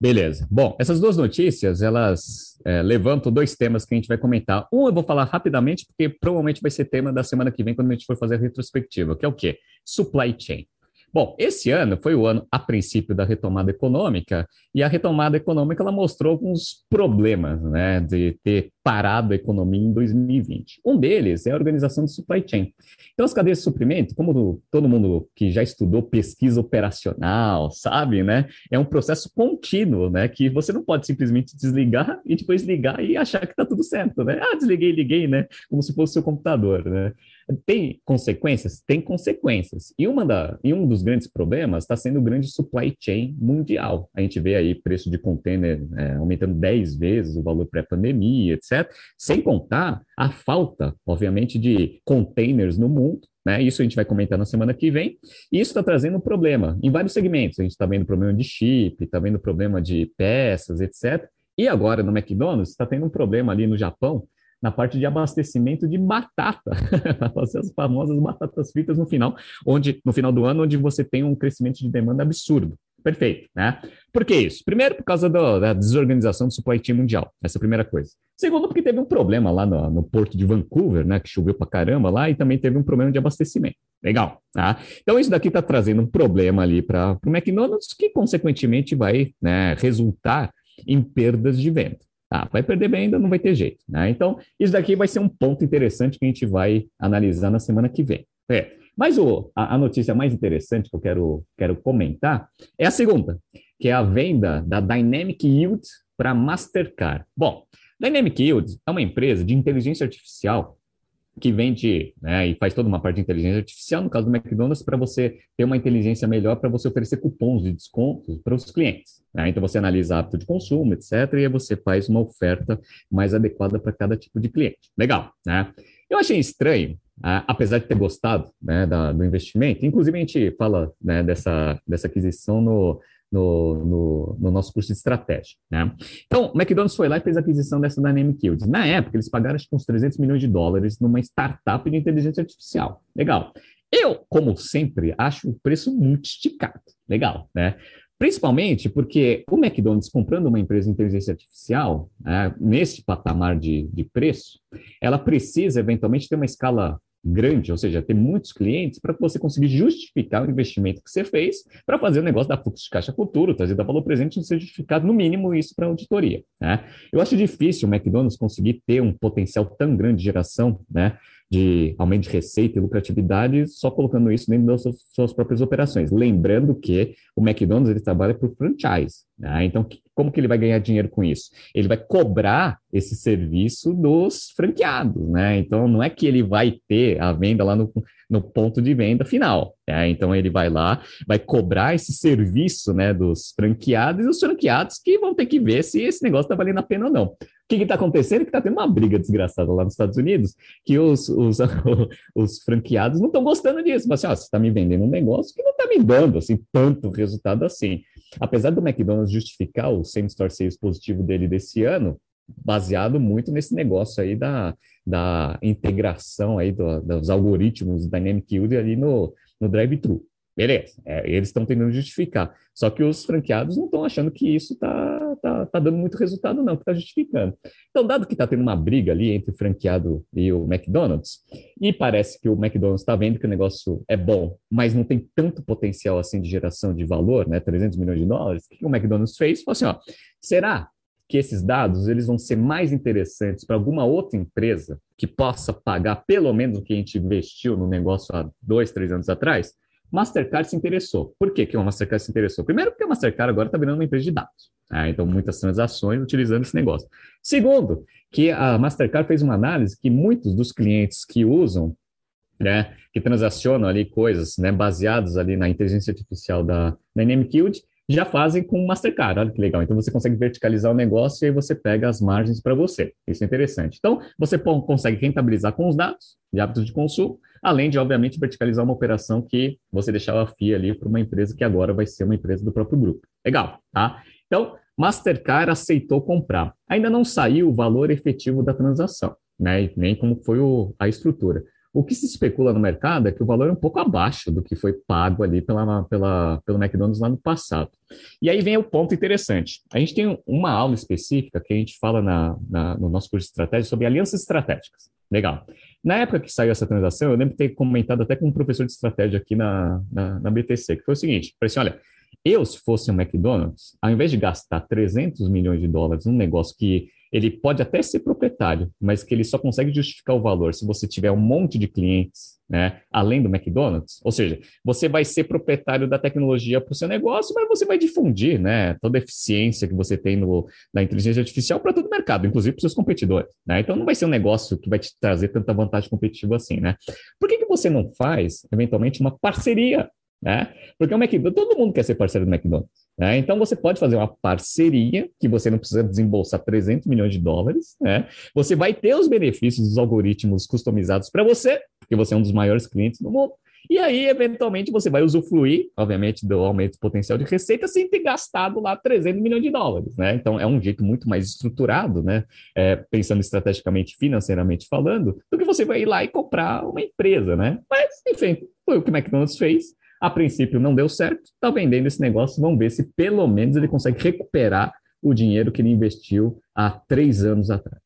Beleza. Bom, essas duas notícias, elas é, levantam dois temas que a gente vai comentar. Um eu vou falar rapidamente, porque provavelmente vai ser tema da semana que vem, quando a gente for fazer a retrospectiva, que é o quê? Supply chain. Bom, esse ano foi o ano, a princípio, da retomada econômica, e a retomada econômica ela mostrou alguns problemas né, de ter parado a economia em 2020. Um deles é a organização de supply chain. Então, as cadeias de suprimento, como todo mundo que já estudou pesquisa operacional sabe, né, é um processo contínuo, né, que você não pode simplesmente desligar e depois ligar e achar que está tudo certo, né? Ah, desliguei, liguei, né? Como se fosse o seu computador, né? Tem consequências? Tem consequências. E, uma da, e um dos grandes problemas está sendo o grande supply chain mundial. A gente vê aí preço de container é, aumentando 10 vezes o valor pré-pandemia, etc. Sem contar a falta, obviamente, de containers no mundo. Né? Isso a gente vai comentar na semana que vem. E isso está trazendo um problema em vários segmentos. A gente está vendo problema de chip, está vendo problema de peças, etc. E agora no McDonald's está tendo um problema ali no Japão na parte de abastecimento de batata, (laughs) as famosas batatas fritas no final, onde no final do ano, onde você tem um crescimento de demanda absurdo. Perfeito, né? Por que isso? Primeiro, por causa do, da desorganização do supply chain mundial. Essa é a primeira coisa. Segundo, porque teve um problema lá no, no porto de Vancouver, né? Que choveu pra caramba lá e também teve um problema de abastecimento. Legal, tá? Então, isso daqui está trazendo um problema ali para o McDonald's, que consequentemente vai né, resultar em perdas de venda. Ah, vai perder bem ainda, não vai ter jeito. Né? Então, isso daqui vai ser um ponto interessante que a gente vai analisar na semana que vem. É. Mas o, a, a, notícia mais interessante que eu quero, quero comentar é a segunda, que é a venda da Dynamic Yield para Mastercard. Bom, Dynamic Yield é uma empresa de inteligência artificial que vende né, e faz toda uma parte de inteligência artificial, no caso do McDonald's, para você ter uma inteligência melhor para você oferecer cupons de descontos para os clientes. Né? Então você analisa hábito de consumo, etc., e você faz uma oferta mais adequada para cada tipo de cliente. Legal, né? Eu achei estranho, apesar de ter gostado né, da, do investimento, inclusive a gente fala né, dessa, dessa aquisição no, no, no, no, nosso curso de estratégia. Né? Então, o McDonald's foi lá e fez a aquisição dessa Dynamic Yield. Na época, eles pagaram acho que uns 300 milhões de dólares numa startup de inteligência artificial. Legal. Eu, como sempre, acho o preço muito esticado. Legal, né? Principalmente porque o McDonald's comprando uma empresa de inteligência artificial, né, nesse patamar de, de preço, ela precisa eventualmente ter uma escala grande, ou seja, ter muitos clientes para você conseguir justificar o investimento que você fez para fazer o negócio da fluxo de caixa futuro, trazer da valor presente e ser justificado no mínimo isso para a auditoria. Né? Eu acho difícil o McDonald's conseguir ter um potencial tão grande de geração né, de aumento de receita e lucratividade só colocando isso dentro das suas próprias operações. Lembrando que o McDonald's ele trabalha por franchise. Né? Então, como que ele vai ganhar dinheiro com isso? Ele vai cobrar esse serviço dos franqueados. Né? Então, não é que ele vai ter a venda lá no, no ponto de venda final. Né? Então, ele vai lá, vai cobrar esse serviço né, dos franqueados e os franqueados que vão ter que ver se esse negócio está valendo a pena ou não que está acontecendo? Que está tendo uma briga desgraçada lá nos Estados Unidos, que os, os, (laughs) os franqueados não estão gostando disso. Mas assim, ó, você está me vendendo um negócio que não está me dando assim, tanto resultado assim. Apesar do McDonald's justificar o same-store sales positivo dele desse ano, baseado muito nesse negócio aí da, da integração aí do, dos algoritmos Dynamic Yield ali no, no drive-thru. Beleza, é, eles estão tentando justificar. Só que os franqueados não estão achando que isso está tá, tá dando muito resultado, não, que está justificando. Então, dado que está tendo uma briga ali entre o franqueado e o McDonald's, e parece que o McDonald's está vendo que o negócio é bom, mas não tem tanto potencial assim de geração de valor, né, 300 milhões de dólares, o que o McDonald's fez? Falou assim, ó, será que esses dados eles vão ser mais interessantes para alguma outra empresa que possa pagar pelo menos o que a gente investiu no negócio há dois, três anos atrás? Mastercard se interessou. Por que, que a Mastercard se interessou? Primeiro, porque a Mastercard agora está virando uma empresa de dados. Né? Então, muitas transações utilizando esse negócio. Segundo, que a Mastercard fez uma análise que muitos dos clientes que usam, né, que transacionam ali coisas né, baseadas ali na inteligência artificial da Dynamic Yield, já fazem com Mastercard. Olha que legal. Então você consegue verticalizar o negócio e aí você pega as margens para você. Isso é interessante. Então, você consegue rentabilizar com os dados de hábitos de consumo, além de, obviamente, verticalizar uma operação que você deixava FIA ali para uma empresa que agora vai ser uma empresa do próprio grupo. Legal, tá? Então, Mastercard aceitou comprar. Ainda não saiu o valor efetivo da transação, né? Nem como foi o, a estrutura. O que se especula no mercado é que o valor é um pouco abaixo do que foi pago ali pela, pela, pelo McDonald's lá no passado. E aí vem o ponto interessante. A gente tem uma aula específica que a gente fala na, na, no nosso curso de estratégia sobre alianças estratégicas. Legal. Na época que saiu essa transação, eu lembro de ter comentado até com um professor de estratégia aqui na, na, na BTC, que foi o seguinte: falei assim, olha, eu, se fosse um McDonald's, ao invés de gastar 300 milhões de dólares num negócio que ele pode até ser proprietário, mas que ele só consegue justificar o valor se você tiver um monte de clientes, né, além do McDonald's. Ou seja, você vai ser proprietário da tecnologia para o seu negócio, mas você vai difundir, né, toda a eficiência que você tem no, na inteligência artificial para todo o mercado, inclusive para os seus competidores, né? Então não vai ser um negócio que vai te trazer tanta vantagem competitiva assim, né? Por que, que você não faz, eventualmente, uma parceria né? Porque o McDonald's, todo mundo quer ser parceiro do McDonald's. Né? Então você pode fazer uma parceria que você não precisa desembolsar 300 milhões de dólares. Né? Você vai ter os benefícios dos algoritmos customizados para você, porque você é um dos maiores clientes do mundo. E aí, eventualmente, você vai usufruir, obviamente, do aumento potencial de receita sem ter gastado lá 300 milhões de dólares, né? Então, é um jeito muito mais estruturado, né? É, pensando estrategicamente, financeiramente falando, do que você vai ir lá e comprar uma empresa, né? Mas, enfim, foi o que o McDonald's fez. A princípio não deu certo, está vendendo esse negócio, vamos ver se pelo menos ele consegue recuperar o dinheiro que ele investiu há três anos atrás.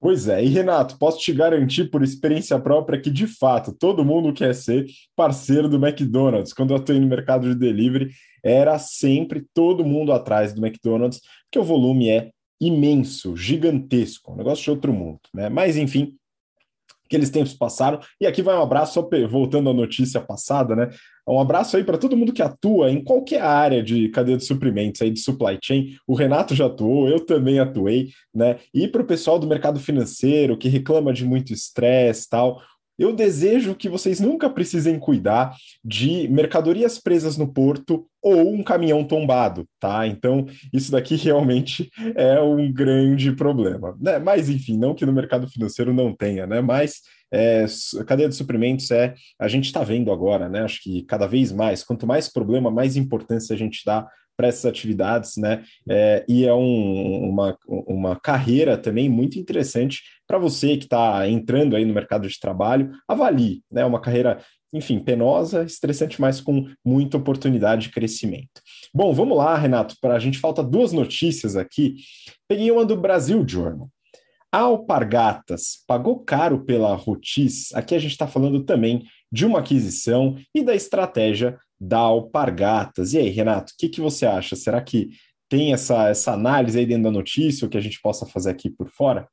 Pois é, e Renato, posso te garantir por experiência própria que, de fato, todo mundo quer ser parceiro do McDonald's. Quando eu atuei no mercado de delivery, era sempre todo mundo atrás do McDonald's, porque o volume é imenso, gigantesco, um negócio de outro mundo, né? Mas, enfim, aqueles tempos passaram. E aqui vai um abraço, só voltando à notícia passada, né? Um abraço aí para todo mundo que atua em qualquer área de cadeia de suprimentos, aí de supply chain. O Renato já atuou, eu também atuei, né? E para o pessoal do mercado financeiro que reclama de muito estresse tal. Eu desejo que vocês nunca precisem cuidar de mercadorias presas no porto ou um caminhão tombado, tá? Então, isso daqui (laughs) realmente é um grande problema, né? Mas, enfim, não que no mercado financeiro não tenha, né? Mas é, cadeia de suprimentos é, a gente está vendo agora, né? Acho que cada vez mais, quanto mais problema, mais importância a gente dá para essas atividades, né? É, e é um, uma, uma carreira também muito interessante para você que está entrando aí no mercado de trabalho, avalie, né? Uma carreira, enfim, penosa, estressante, mas com muita oportunidade de crescimento. Bom, vamos lá, Renato, para a gente falta duas notícias aqui. Peguei uma do Brasil Journal. A Alpargatas pagou caro pela Rotis. Aqui a gente está falando também de uma aquisição e da estratégia da Alpargatas. E aí, Renato, o que, que você acha? Será que tem essa, essa análise aí dentro da notícia, o que a gente possa fazer aqui por fora?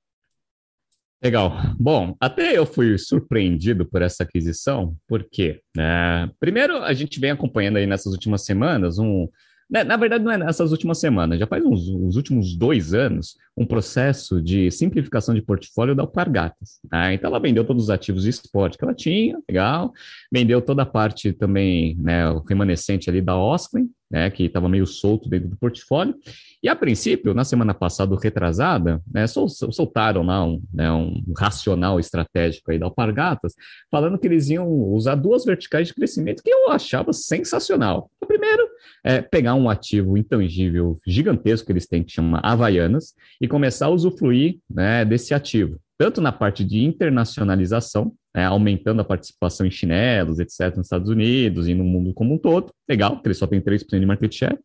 Legal. Bom, até eu fui surpreendido por essa aquisição, porque, né, primeiro, a gente vem acompanhando aí nessas últimas semanas um, na verdade, não é nessas últimas semanas, já faz uns, uns últimos dois anos, um processo de simplificação de portfólio da Alpargatas. Tá? Então, ela vendeu todos os ativos de esporte que ela tinha, legal, vendeu toda a parte também, né, o remanescente ali da Osklin, né, que estava meio solto dentro do portfólio. E a princípio, na semana passada, retrasada, né, soltaram lá um, né, um racional estratégico aí da Alpargatas, falando que eles iam usar duas verticais de crescimento que eu achava sensacional. O primeiro é pegar um ativo intangível gigantesco que eles têm, que chama Havaianas, e começar a usufruir né, desse ativo tanto na parte de internacionalização, né, aumentando a participação em chinelos, etc., nos Estados Unidos e no mundo como um todo, legal, porque ele só tem 3% de market share,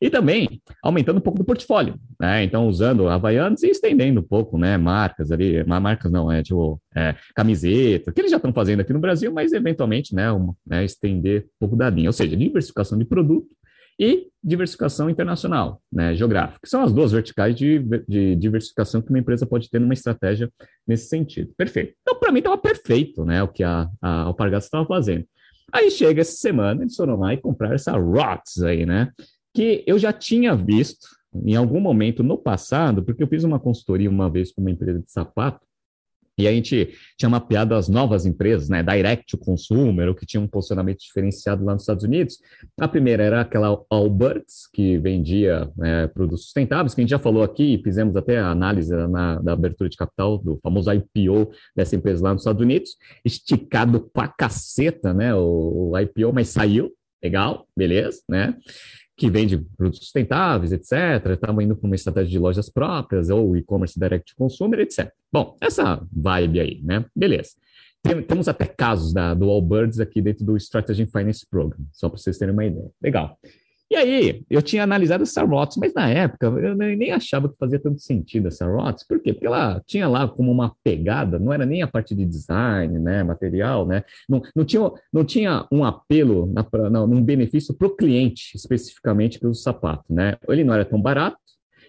e também aumentando um pouco do portfólio, né, então usando Havaianas e estendendo um pouco, né, marcas ali, marcas não, é tipo é, camiseta, que eles já estão fazendo aqui no Brasil, mas eventualmente, né, um, né, estender um pouco da linha, ou seja, diversificação de produto e diversificação internacional, né, geográfica, que são as duas verticais de, de diversificação que uma empresa pode ter numa estratégia nesse sentido. Perfeito. Então, para mim, estava perfeito né, o que a, a Alpargatas estava fazendo. Aí chega essa semana, eles foram lá e compraram essa ROTS aí, né? Que eu já tinha visto em algum momento no passado, porque eu fiz uma consultoria uma vez com uma empresa de sapato, e a gente tinha mapeado as novas empresas, né, direct to consumer, o que tinha um posicionamento diferenciado lá nos Estados Unidos. A primeira era aquela Alberts, que vendia né, produtos sustentáveis, que a gente já falou aqui, fizemos até a análise na, da abertura de capital do famoso IPO dessa empresa lá nos Estados Unidos, esticado pra caceta, né, o, o IPO, mas saiu, legal, beleza, né? Que vende produtos sustentáveis, etc. Estava indo para uma estratégia de lojas próprias ou e-commerce direct to consumer, etc. Bom, essa vibe aí, né? Beleza. temos até casos da, do Allbirds aqui dentro do Strategy Finance Program, só para vocês terem uma ideia. Legal. E aí, eu tinha analisado essa ROTS, mas na época eu nem achava que fazia tanto sentido essa ROTS. Por quê? Porque ela tinha lá como uma pegada, não era nem a parte de design, né, material, né? Não, não, tinha, não tinha um apelo, na, um benefício para o cliente, especificamente pelo sapato, né? Ele não era tão barato,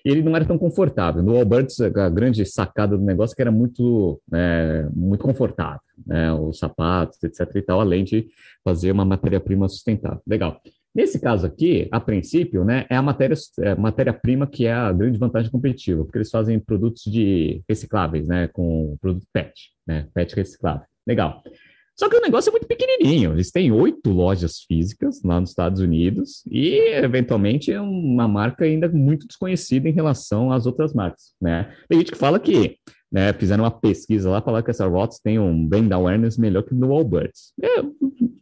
ele não era tão confortável. No Alberts, a grande sacada do negócio é que era muito, é, muito confortável, né? Os sapatos, etc. e tal, além de fazer uma matéria-prima sustentável. Legal. Nesse caso aqui, a princípio, né, é a matéria, é, matéria-prima que é a grande vantagem competitiva, porque eles fazem produtos de recicláveis, né, com produto PET, né, PET reciclável. Legal. Só que o negócio é muito pequenininho. Eles têm oito lojas físicas lá nos Estados Unidos e, eventualmente, é uma marca ainda muito desconhecida em relação às outras marcas, né? Tem gente que fala que né, fizeram uma pesquisa lá, falaram que essa ROTS tem um brand awareness melhor que no Allbirds. É,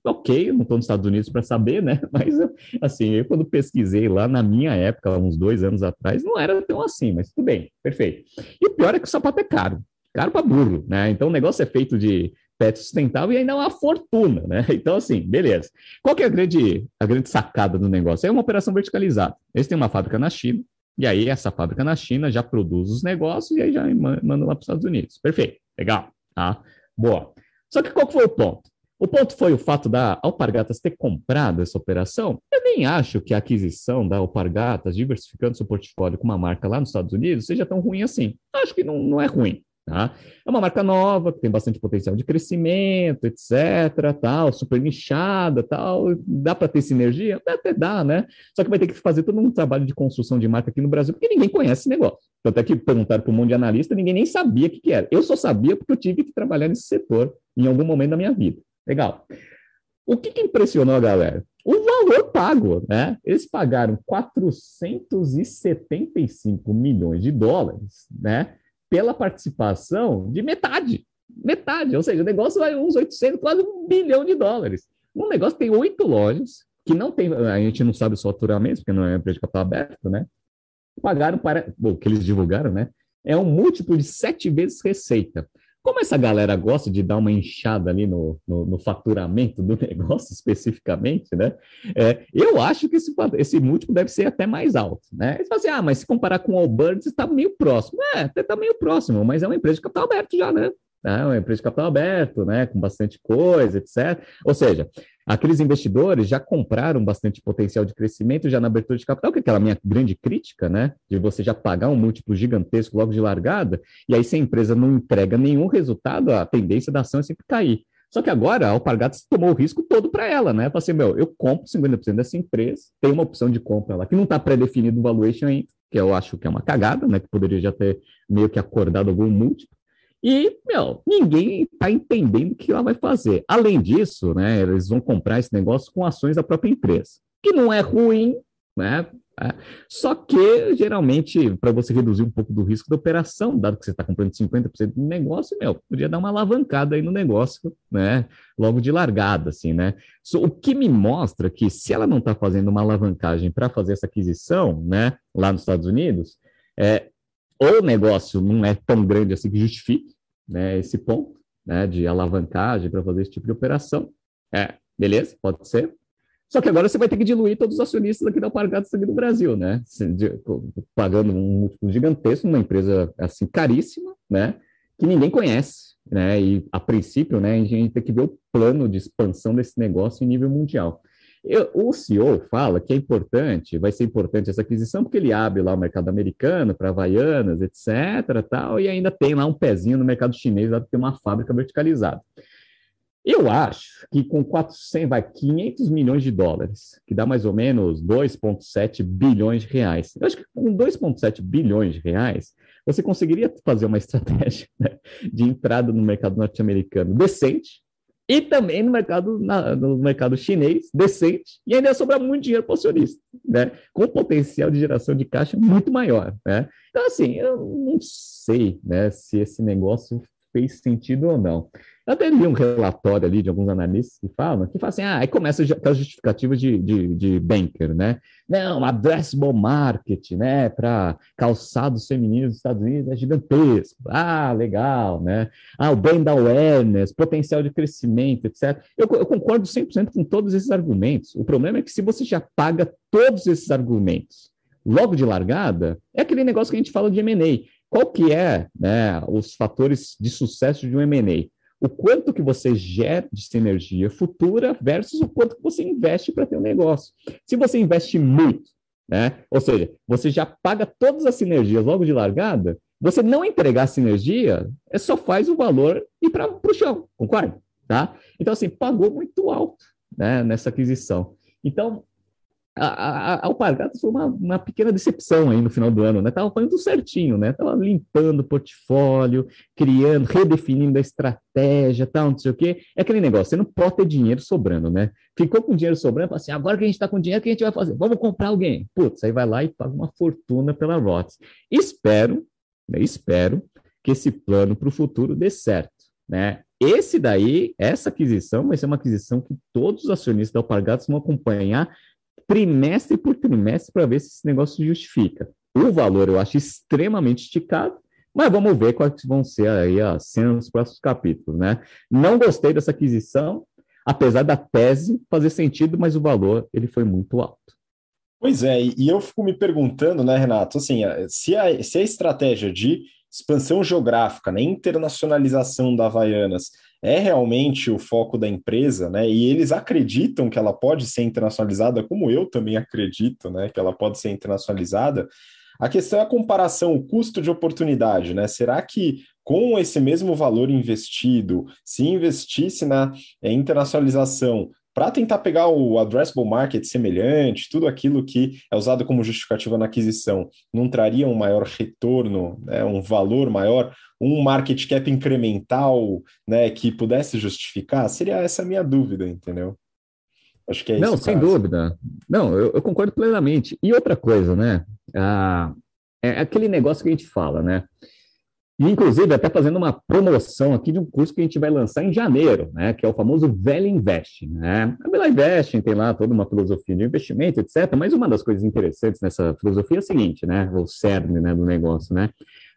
ok, não estou nos Estados Unidos para saber, né? (laughs) Mas, assim, eu quando pesquisei lá na minha época, uns dois anos atrás, não era tão assim, mas tudo bem, perfeito. E o pior é que o sapato é caro, caro para burro, né? Então o negócio é feito de pet sustentável e ainda é uma fortuna, né? (laughs) Então, assim, beleza. Qual que é a grande, a grande sacada do negócio? É uma operação verticalizada. Eles têm uma fábrica na China, e aí essa fábrica na China já produz os negócios e aí já manda lá para os Estados Unidos. Perfeito, legal, tá? Boa. Só que qual foi o ponto? O ponto foi o fato da Alpargatas ter comprado essa operação. Eu nem acho que a aquisição da Alpargatas, diversificando seu portfólio com uma marca lá nos Estados Unidos, seja tão ruim assim. Acho que não, não é ruim. Tá? É uma marca nova, que tem bastante potencial de crescimento, etc, tal, super nichada, tal, dá para ter sinergia? Até dá, né? Só que vai ter que fazer todo um trabalho de construção de marca aqui no Brasil, porque ninguém conhece esse negócio. Tanto é que perguntaram para um monte de analista, ninguém nem sabia o que, que era. Eu só sabia porque eu tive que trabalhar nesse setor em algum momento da minha vida. Legal. O que, que impressionou a galera? O valor pago, né? Eles pagaram 475 milhões de dólares, né? Pela participação de metade. Metade, ou seja, o negócio vai uns 800, quase um bilhão de dólares. Um negócio tem oito lojas, que não tem, a gente não sabe os faturamentos, porque não é empresa de capital aberto, né? Pagaram para, o que eles divulgaram, né? É um múltiplo de sete vezes receita. Como essa galera gosta de dar uma inchada ali no, no, no faturamento do (laughs) negócio especificamente, né? É, eu acho que esse, esse múltiplo deve ser até mais alto, né? Eles falam assim, ah, mas se comparar com o Allbirds, está meio próximo. É, até está meio próximo, mas é uma empresa de capital aberto já, né? É uma empresa de capital aberto, né? Com bastante coisa, etc. Ou seja, aqueles investidores já compraram bastante potencial de crescimento já na abertura de capital, que é aquela minha grande crítica, né? De você já pagar um múltiplo gigantesco logo de largada, e aí se a empresa não entrega nenhum resultado, a tendência da ação é sempre cair. Só que agora a Alpargatas tomou o risco todo para ela, né? Falei assim, meu, eu compro 50% dessa empresa, tem uma opção de compra lá, que não está pré-definido o valuation ainda, que eu acho que é uma cagada, né? Que poderia já ter meio que acordado algum múltiplo. E, meu, ninguém está entendendo o que ela vai fazer. Além disso, né, eles vão comprar esse negócio com ações da própria empresa, que não é ruim, né? É. Só que, geralmente, para você reduzir um pouco do risco da operação, dado que você está comprando 50% do negócio, meu, podia dar uma alavancada aí no negócio, né? Logo de largada, assim, né? So, o que me mostra que se ela não está fazendo uma alavancagem para fazer essa aquisição, né, lá nos Estados Unidos, é, o negócio não é tão grande assim que justifique, né, esse ponto né, de alavancagem para fazer esse tipo de operação. É, beleza, pode ser. Só que agora você vai ter que diluir todos os acionistas aqui da Alpargatas aqui do Brasil, né? Pagando um múltiplo gigantesco numa empresa assim caríssima, né? Que ninguém conhece, né? E a princípio, né, a gente tem que ver o plano de expansão desse negócio em nível mundial. Eu, o CEO fala que é importante, vai ser importante essa aquisição, porque ele abre lá o mercado americano para Havaianas, etc. Tal, e ainda tem lá um pezinho no mercado chinês, lá tem uma fábrica verticalizada. Eu acho que com 400, vai, 500 milhões de dólares, que dá mais ou menos 2,7 bilhões de reais. Eu acho que com 2,7 bilhões de reais, você conseguiria fazer uma (laughs) estratégia né, de entrada no mercado norte-americano decente, e também no mercado, na, no mercado chinês, decente, e ainda sobra muito dinheiro para o acionista, né? com potencial de geração de caixa muito maior. Né? Então, assim, eu não sei né, se esse negócio fez sentido ou não. Até li um relatório ali de alguns analistas que falam, que falam assim, ah, aí começa aquelas justificativas de, de, de banker, né? Não, addressable market, né, para calçados femininos dos Estados Unidos é gigantesco. Ah, legal, né? Ah, o brand awareness, potencial de crescimento, etc. Eu, eu concordo 100% com todos esses argumentos. O problema é que se você já paga todos esses argumentos logo de largada, é aquele negócio que a gente fala de M&A. Qual que é né, os fatores de sucesso de um M&A? O quanto que você gera de sinergia futura versus o quanto que você investe para ter um negócio. Se você investe muito, né? Ou seja, você já paga todas as sinergias logo de largada, você não entregar a sinergia, é só faz o valor ir para o chão, concorda? Tá? Então, assim, pagou muito alto né, nessa aquisição. Então, a, Alpargatas foi uma, uma, pequena decepção aí no final do ano, né? Tava fazendo certinho, né? Tava limpando o portfólio, criando, redefinindo a estratégia, tal, não sei o quê. É aquele negócio, você não pode ter dinheiro sobrando, né? Ficou com dinheiro sobrando, fala assim, agora que a gente está com dinheiro, o que a gente vai fazer? Vamos comprar alguém. Putz, aí vai lá e paga uma fortuna pela ROTS. Espero, né, espero que esse plano para o futuro dê certo, né? Esse daí, essa aquisição vai ser uma aquisição que todos os acionistas da Alpargatas vão acompanhar trimestre por trimestre para ver se esse negócio justifica. O valor eu acho extremamente esticado, mas vamos ver quais vão ser aí as cenas nos próximos capítulos, né? Não gostei dessa aquisição, apesar da tese fazer sentido, mas o valor ele foi muito alto. Pois é, e eu fico me perguntando, né, Renato, assim, se a, se a estratégia de expansão geográfica, né, internacionalização da Havaianas é realmente o foco da empresa, né? E eles acreditam que ela pode ser internacionalizada, como eu também acredito, né? Que ela pode ser internacionalizada. A questão é a comparação, o custo de oportunidade, né? Será que com esse mesmo valor investido, se investisse na é, internacionalização, para tentar pegar o addressable market semelhante, tudo aquilo que é usado como justificativa na aquisição, não traria um maior retorno, né, um valor maior, um market cap incremental né, que pudesse justificar? Seria essa a minha dúvida, entendeu? Acho que é Não, sem dúvida. Não, eu, eu, concordo plenamente. E outra coisa, né? Ah, é aquele negócio que a gente fala, né? E, inclusive, até fazendo uma promoção aqui de um curso que a gente vai lançar em janeiro, né? Que é o famoso Velho Invest, né? A Bela Invest tem lá toda uma filosofia de investimento, etc. Mas uma das coisas interessantes nessa filosofia é o seguinte, né? O cerne né, do negócio, né?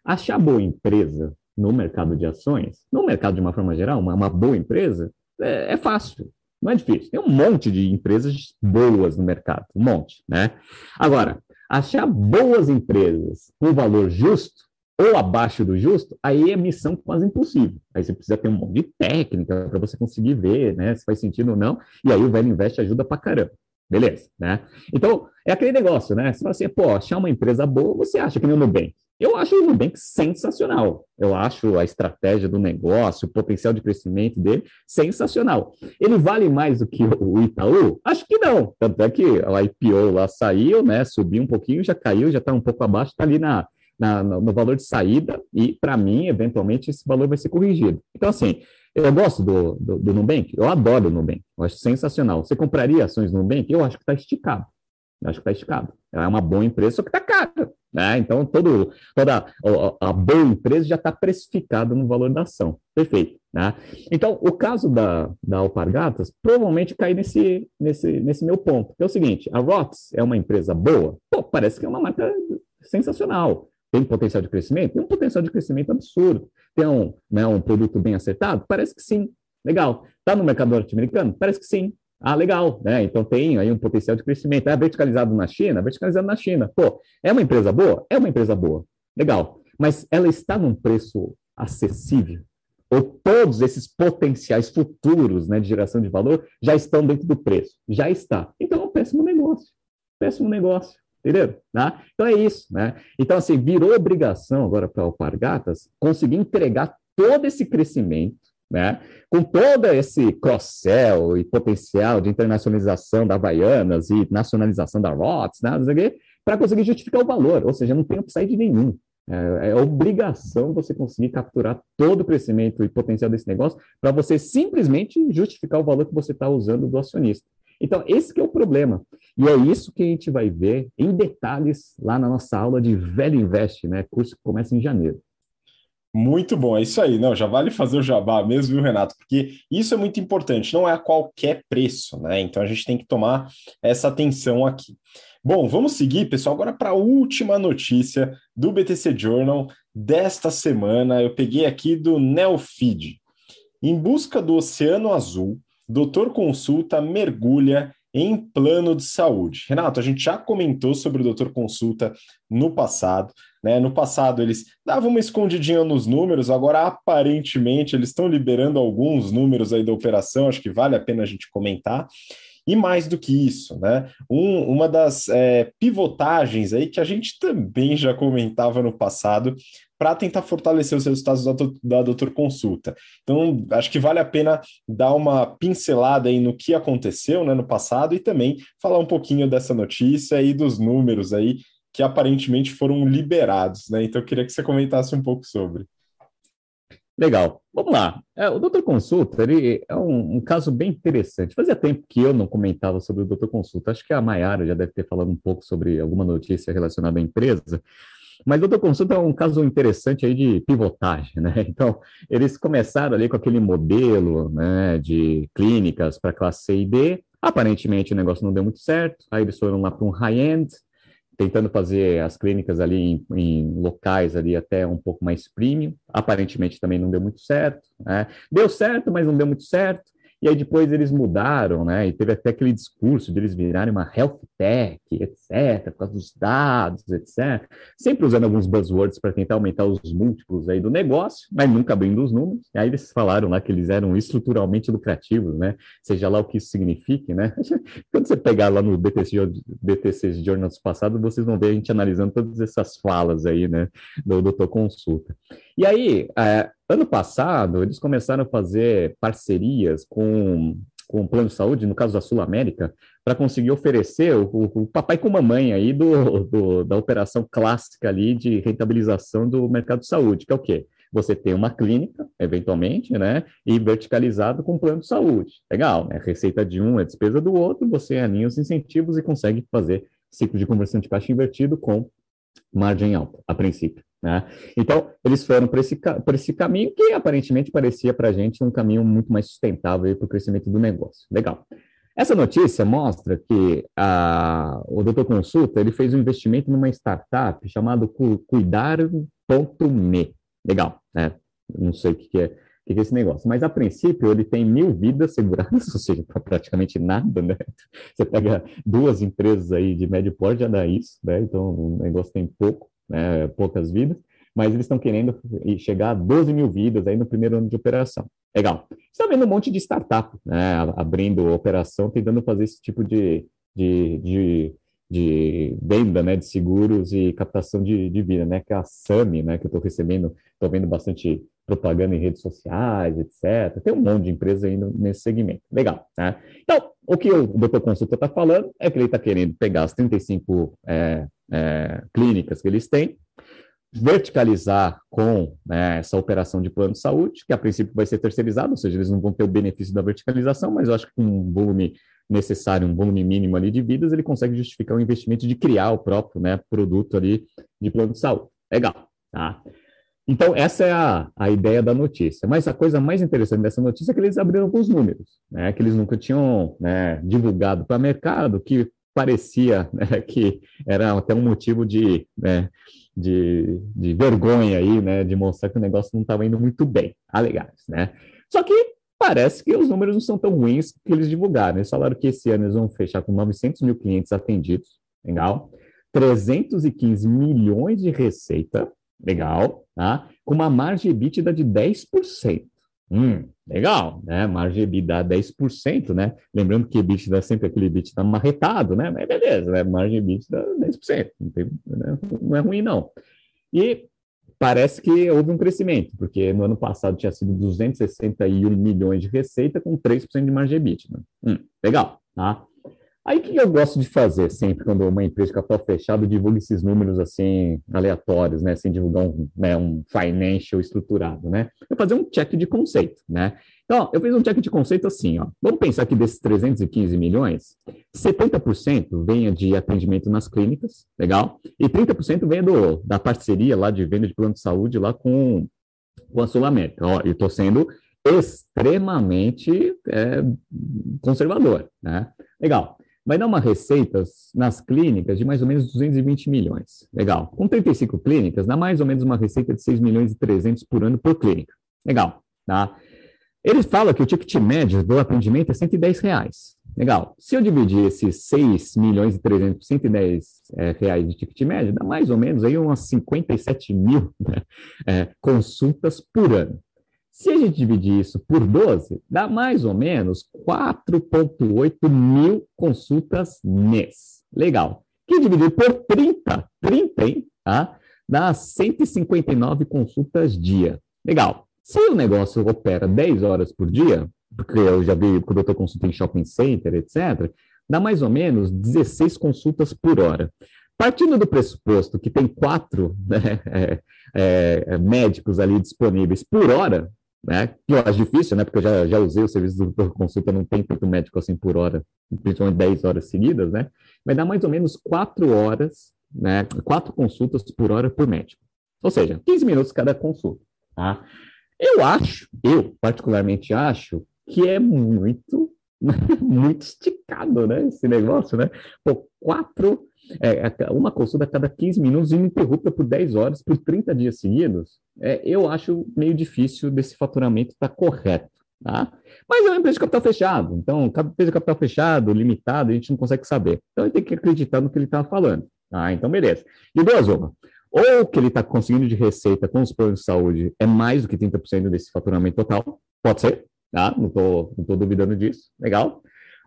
Achar boa empresa no mercado de ações, no mercado de uma forma geral, uma, uma boa empresa, é, é fácil, não é difícil. Tem um monte de empresas boas no mercado, um monte, né? Agora, achar boas empresas com valor justo ou abaixo do justo, aí é missão quase impossível. Aí você precisa ter um monte de técnica para você conseguir ver, né, se faz sentido ou não. E aí o Velho Invest ajuda para caramba. Beleza, né? Então, é aquele negócio, né? Você fala assim, pô, achar uma empresa boa, você acha que nem o Nubank. Eu acho o Nubank sensacional. Eu acho a estratégia do negócio, o potencial de crescimento dele sensacional. Ele vale mais do que o Itaú? Acho que não. Tanto é que a IPO lá saiu, né? Subiu um pouquinho, já caiu, já está um pouco abaixo, está ali na na, no valor de saída e, para mim, eventualmente, esse valor vai ser corrigido. Então, assim, eu gosto do, do, do Nubank, eu adoro o Nubank, eu acho sensacional. Você compraria ações do Nubank? Eu acho que está esticado. Eu acho que está esticado. É uma boa empresa, só que está cara. Né? Então, todo, toda a, a boa empresa já está precificada no valor da ação. Perfeito. Né? Então, o caso da, da Alpargatas provavelmente cai nesse, nesse, nesse meu ponto, que é o seguinte: a ROTS é uma empresa boa? Pô, parece que é uma marca sensacional. Tem potencial de crescimento? Tem um potencial de crescimento absurdo. Tem um, né, um produto bem acertado? Parece que sim. Legal. Está no mercado norte-americano? Parece que sim. Ah, legal, né? Então tem aí um potencial de crescimento. É verticalizado na China? Verticalizado na China. Pô, é uma empresa boa? É uma empresa boa. Legal. Mas ela está num preço acessível? Ou todos esses potenciais futuros né, de geração de valor já estão dentro do preço? Já está. Então é um péssimo negócio. Péssimo negócio. Entendeu? Né? Então é isso. Né? Então, assim, virou obrigação agora para o Alpargatas conseguir entregar todo esse crescimento né? Com todo esse cross-sell e potencial de internacionalização da Havaianas e nacionalização da ROTS, né? para conseguir justificar o valor, ou seja, não tem upside nenhum. É, é obrigação você conseguir capturar todo o crescimento e potencial desse negócio para você simplesmente justificar o valor que você está usando do acionista. Então, esse é o problema. E é isso que a gente vai ver em detalhes lá na nossa aula de Velho Invest, né? Curso que começa em janeiro. Muito bom, é isso aí. Não, já vale fazer o jabá mesmo, viu, Renato? Porque isso é muito importante, não é a qualquer preço, né? Então a gente tem que tomar essa atenção aqui. Bom, vamos seguir, pessoal, agora para a última notícia do BTC Journal desta semana. Eu peguei aqui do Neofeed. Em busca do Oceano Azul, Doutor Consulta mergulha em plano de saúde. Renato, a gente já comentou sobre o Doutor Consulta no passado. Né? No passado, eles davam uma escondidinha nos números, agora aparentemente eles estão liberando alguns números aí da operação, acho que vale a pena a gente comentar. E mais do que isso, né? Um, uma das é, pivotagens aí que a gente também já comentava no passado para tentar fortalecer os resultados da, da Doutor Consulta. Então, acho que vale a pena dar uma pincelada aí no que aconteceu né, no passado e também falar um pouquinho dessa notícia e dos números aí que aparentemente foram liberados, né? Então, eu queria que você comentasse um pouco sobre. Legal. Vamos lá. É, o Doutor Consulta ele é um, um, caso bem interessante. Fazia tempo que eu não comentava sobre o Doutor Consulta. Acho que a Mayara já deve ter falado um pouco sobre alguma notícia relacionada à empresa. Mas o Consulta é um caso interessante aí de pivotagem, né? (laughs) Então, eles começaram ali com aquele modelo né, de clínicas para classe C e D. Aparentemente o negócio não deu muito certo. Aí eles foram lá para um high-end, tentando fazer as clínicas ali em, em, locais ali até um pouco mais premium. Aparentemente também não deu muito certo. Né? Deu certo, mas não deu muito certo. E aí depois eles mudaram, né? E teve até aquele discurso de eles virarem uma health tech, etc., por causa dos dados, etc. Sempre usando alguns buzzwords para tentar aumentar os múltiplos aí do negócio, mas nunca abrindo os números. E aí eles falaram lá que eles eram estruturalmente lucrativos, né? Seja lá o que isso signifique, né? (laughs) Quando você pegar lá no BTC, BTC Journals passado, vocês vão ver a gente analisando todas essas falas aí, né? Do Doutor Consulta. E aí, é, ano passado, eles começaram a fazer parcerias com, com o plano de saúde, no caso da Sul América, para conseguir oferecer o, o, papai com mamãe aí do, do, da operação clássica ali de rentabilização do mercado de saúde, que é o quê? Você tem uma clínica, eventualmente, né? E verticalizado com plano de saúde. Legal, né? Receita de um é despesa do outro, você alinha os incentivos e consegue fazer ciclo de conversão de caixa invertido com margem alta, a princípio. Né? Então, eles foram por esse, por esse caminho que aparentemente parecia para a gente um caminho muito mais sustentável para o crescimento do negócio. Legal. Essa notícia mostra que a, o Doutor Consulta ele fez um investimento numa startup chamado Cuidar.me. Legal, né? Não sei o que, que é o que é esse negócio? Mas a princípio ele tem mil vidas seguradas, (laughs) ou seja, praticamente nada, né? Você pega duas empresas aí de médio porte já dá isso, né? Então o negócio tem pouco né, poucas vidas, mas eles estão querendo chegar a 12 mil vidas aí no primeiro ano de operação. Legal. Está vendo um monte de startup né, abrindo operação, tentando fazer esse tipo de, de, de, de venda né, de seguros e captação de, de vida, né? Que é a SAMI, né? Que eu estou recebendo, estou vendo bastante propaganda em redes sociais, etc. Tem um monte de empresas aí nesse segmento. Legal. Né? Então, o que o doutor Consulta está falando é que ele está querendo pegar as 35 é, é, clínicas que eles têm, verticalizar com né, essa operação de plano de saúde, que a princípio vai ser terceirizado, ou seja, eles não vão ter o benefício da verticalização, mas eu acho que com um volume necessário, um volume mínimo ali de vidas, ele consegue justificar o investimento de criar o próprio né, produto ali de plano de saúde. Legal, tá? Então, essa é a, a ideia da notícia. Mas a coisa mais interessante dessa notícia é que eles abriram alguns números, né, que eles nunca tinham né, divulgado para o mercado, que parecia (laughs) né, que era até um motivo de, né, de, de vergonha aí, né, de mostrar que o negócio não estava indo muito bem, alegados, né? Só que parece que os números não são tão ruins que eles divulgaram. Eles falaram que esse ano eles vão fechar com 900 mil clientes atendidos, legal? 315 milhões de receita, legal, tá? Com uma margem EBITDA de 10%. Hum, legal, né? Margem EBITDA 10%, né? Lembrando que EBITDA é sempre aquele EBITDA marretado, né? Mas beleza, né? Margem EBITDA 10%, não, tem, né? não é ruim não. E parece que houve um crescimento, porque no ano passado tinha sido 261 milhões de receita com 3% de margem EBITDA. Hum, legal, tá? Aí o que eu gosto de fazer sempre quando uma empresa de capital fechado divulga esses números assim aleatórios, né, sem divulgar um, né, um financial estruturado, né? Eu fazer um check de conceito, né? Então, eu fiz um check de conceito assim, ó. Vamos pensar que desses 315 milhões, 70% venha de atendimento nas clínicas, legal? E 30% venha do, da parceria lá de venda de plano de saúde lá com, com a Sul América. Ó, eu estou sendo extremamente é, conservador, né? Legal vai dar uma receita nas clínicas de mais ou menos 220 milhões. Legal. Com 35 clínicas, dá mais ou menos uma receita de 6 milhões e 300 por ano por clínica. Legal. Tá? Ele fala que o ticket médio do atendimento é 110 reais. Legal. Se eu dividir esses 6 milhões e 300 por 110 é, reais de ticket médio, dá mais ou menos aí umas 57 mil né, é, consultas por ano. Se a gente dividir isso por 12, dá mais ou menos 4,8 mil consultas mês. Legal. Que dividir por 30, 30, hein? Tá? Dá 159 consultas dia. Legal. Se o negócio opera 10 horas por dia, porque eu já vi quando eu estou consultando em shopping center, etc., dá mais ou menos 16 consultas por hora. Partindo do pressuposto que tem quatro né, (laughs) é, é, médicos ali disponíveis por hora, né? Que eu acho difícil, né? Porque eu já, já usei o serviço do consulta, não tem tanto médico assim por hora, principalmente 10 horas seguidas, né? Vai dar mais ou menos 4 horas, né? 4 consultas por hora por médico. Ou seja, 15 minutos cada consulta, tá? Eu acho, eu particularmente acho, que é muito, (laughs) muito esticado, né? Esse negócio, né? Pô, quatro é, é, uma consulta a cada 15 minutos ininterrupta por 10 horas, por 30 dias seguidos, é, eu acho meio difícil desse faturamento estar tá correto. Tá? Mas é uma empresa de capital fechado, então, empresa de capital fechado, limitado, a gente não consegue saber. Então, ele tem que acreditar no que ele está falando. Tá? Então, beleza. E duas uma. Ou o que ele está conseguindo de receita com os planos de saúde é mais do que 30% desse faturamento total, pode ser, tá? não estou duvidando disso, legal.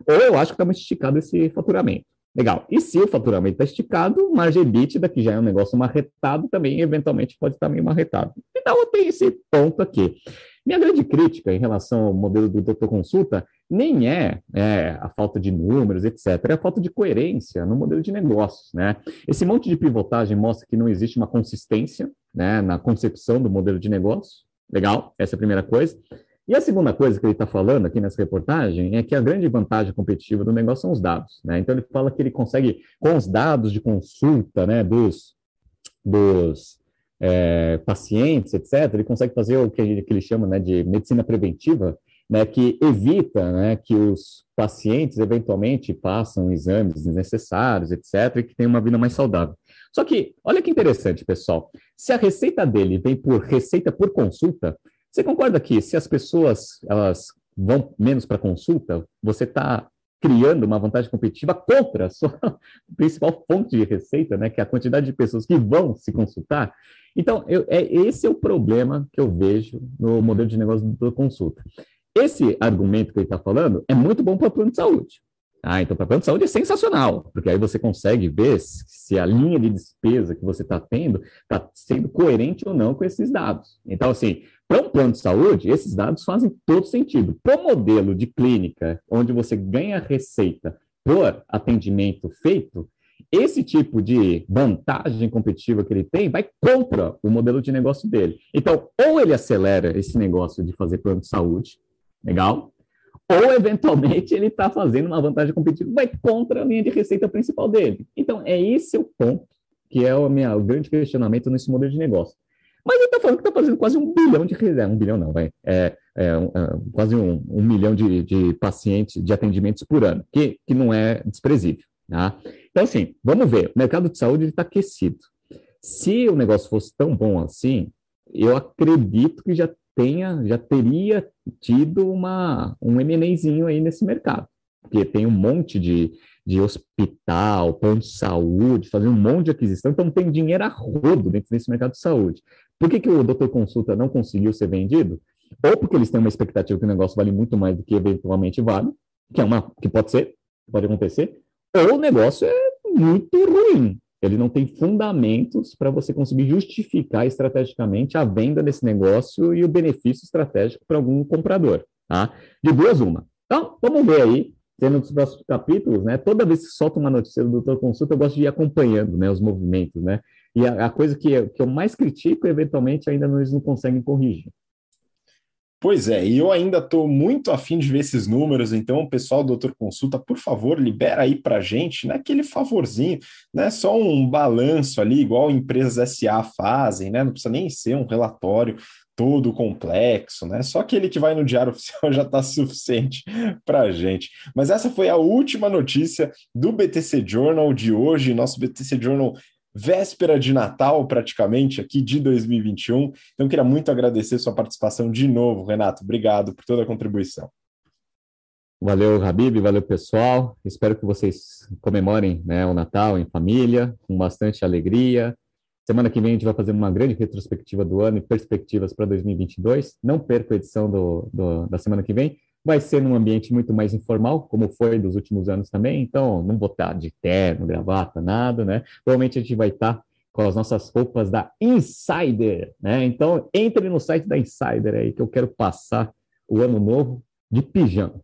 Ou eu acho que está muito esticado esse faturamento. Legal. E se o faturamento está esticado, margem EBITDA, que já é um negócio marretado, também eventualmente pode estar meio marretado. Então, tem esse ponto aqui. Minha grande crítica em relação ao modelo do doutor consulta nem é, é, a falta de números, etc., é a falta de coerência no modelo de negócios. Né? Esse monte de pivotagem mostra que não existe uma consistência né, na concepção do modelo de negócio. Legal, essa é a primeira coisa. E a segunda coisa que ele está falando aqui nessa reportagem é que a grande vantagem competitiva do negócio são os dados. Né? Então, ele fala que ele consegue, com os dados de consulta né, dos, dos é, pacientes, etc., ele consegue fazer o que ele, que ele chama né, de medicina preventiva, né, que evita né, que os pacientes eventualmente passam exames desnecessários, etc., e que tenham uma vida mais saudável. Só que, olha que interessante, pessoal. Se a receita dele vem por receita por consulta, você concorda que se as pessoas elas vão menos para consulta, você está criando uma vantagem competitiva contra a sua (laughs) principal fonte de receita, né, que é a quantidade de pessoas que vão se consultar. Então, eu, é, esse é o problema que eu vejo no modelo de negócio da consulta. Esse argumento que ele está falando é muito bom para o plano de saúde. Ah, então, para plano de saúde é sensacional, porque aí você consegue ver se a linha de despesa que você está tendo está sendo coerente ou não com esses dados. Então, assim, para um plano de saúde, esses dados fazem todo sentido. Para o modelo de clínica, onde você ganha receita por atendimento feito, esse tipo de vantagem competitiva que ele tem vai contra o modelo de negócio dele. Então, ou ele acelera esse negócio de fazer plano de saúde, legal, ou eventualmente ele está fazendo uma vantagem competitiva, vai contra a linha de receita principal dele. Então, é esse o ponto que é o meu grande questionamento nesse modelo de negócio. Mas ele está falando que está fazendo quase um bilhão de reserva, um bilhão não, vai, é, é, é quase um, um milhão de, de, pacientes, de atendimentos por ano, que, que não é desprezível. Tá? Então, assim, vamos ver, o mercado de saúde está aquecido. Se o negócio fosse tão bom assim, eu acredito que já tenha, já teria tido uma, um M&Azinho aí nesse mercado, porque tem um monte de, de hospital, plano de saúde, fazer um monte de aquisição, então tem dinheiro a rodo dentro desse mercado de saúde. Por que, que o doutor consulta não conseguiu ser vendido? Ou porque eles têm uma expectativa que o negócio vale muito mais do que eventualmente vale, que é uma que pode ser, pode acontecer, ou o negócio é muito ruim. Ele não tem fundamentos para você conseguir justificar estrategicamente a venda desse negócio e o benefício estratégico para algum comprador. Tá? De duas, uma. Então, vamos ver aí, sendo dos próximos capítulos, né? Toda vez que solta uma notícia do doutor consulta, eu gosto de ir acompanhando né, os movimentos, né? E a, a coisa que que eu mais critico, eventualmente, ainda eles não conseguem corrigir. Pois é, e eu ainda estou muito afim de ver esses números, então, pessoal do Doutor Consulta, por favor, libera aí para gente, né, aquele favorzinho, né, só um balanço ali, igual empresas SA fazem, né, não precisa nem ser um relatório todo complexo, né, só aquele que vai no Diário Oficial (laughs) já está suficiente para gente. Mas essa foi a última notícia do BTC Journal de hoje, nosso BTC Journal véspera de Natal, praticamente, aqui de 2021. Então, queria muito agradecer sua participação de novo, Renato. Obrigado por toda a contribuição. Valeu, Habib, valeu, pessoal. Espero que vocês comemorem né, o Natal em família, com bastante alegria. Semana que vem a gente vai fazer uma grande retrospectiva do ano e perspectivas para 2022. Não perca a edição do, do, da semana que vem vai ser num ambiente muito mais informal, como foi dos últimos anos também, então não vou estar de terno, gravata, nada, né? Provavelmente a gente vai estar com as nossas roupas da Insider, né? Então entre no site da Insider aí que eu quero passar o ano novo de pijama.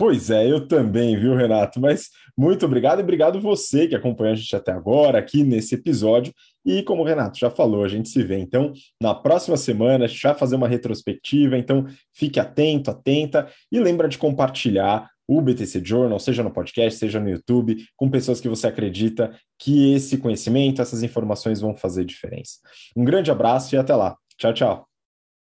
Pois é, eu também, viu, Renato? Mas muito obrigado e obrigado você que acompanhou a gente até agora aqui nesse episódio. E como o Renato já falou, a gente se vê então na próxima semana, vai fazer uma retrospectiva, então fique atento, atenta e lembra de compartilhar o BTC Journal, seja no podcast, seja no YouTube, com pessoas que você acredita que esse conhecimento, essas informações vão fazer diferença. Um grande abraço e até lá. Tchau, tchau.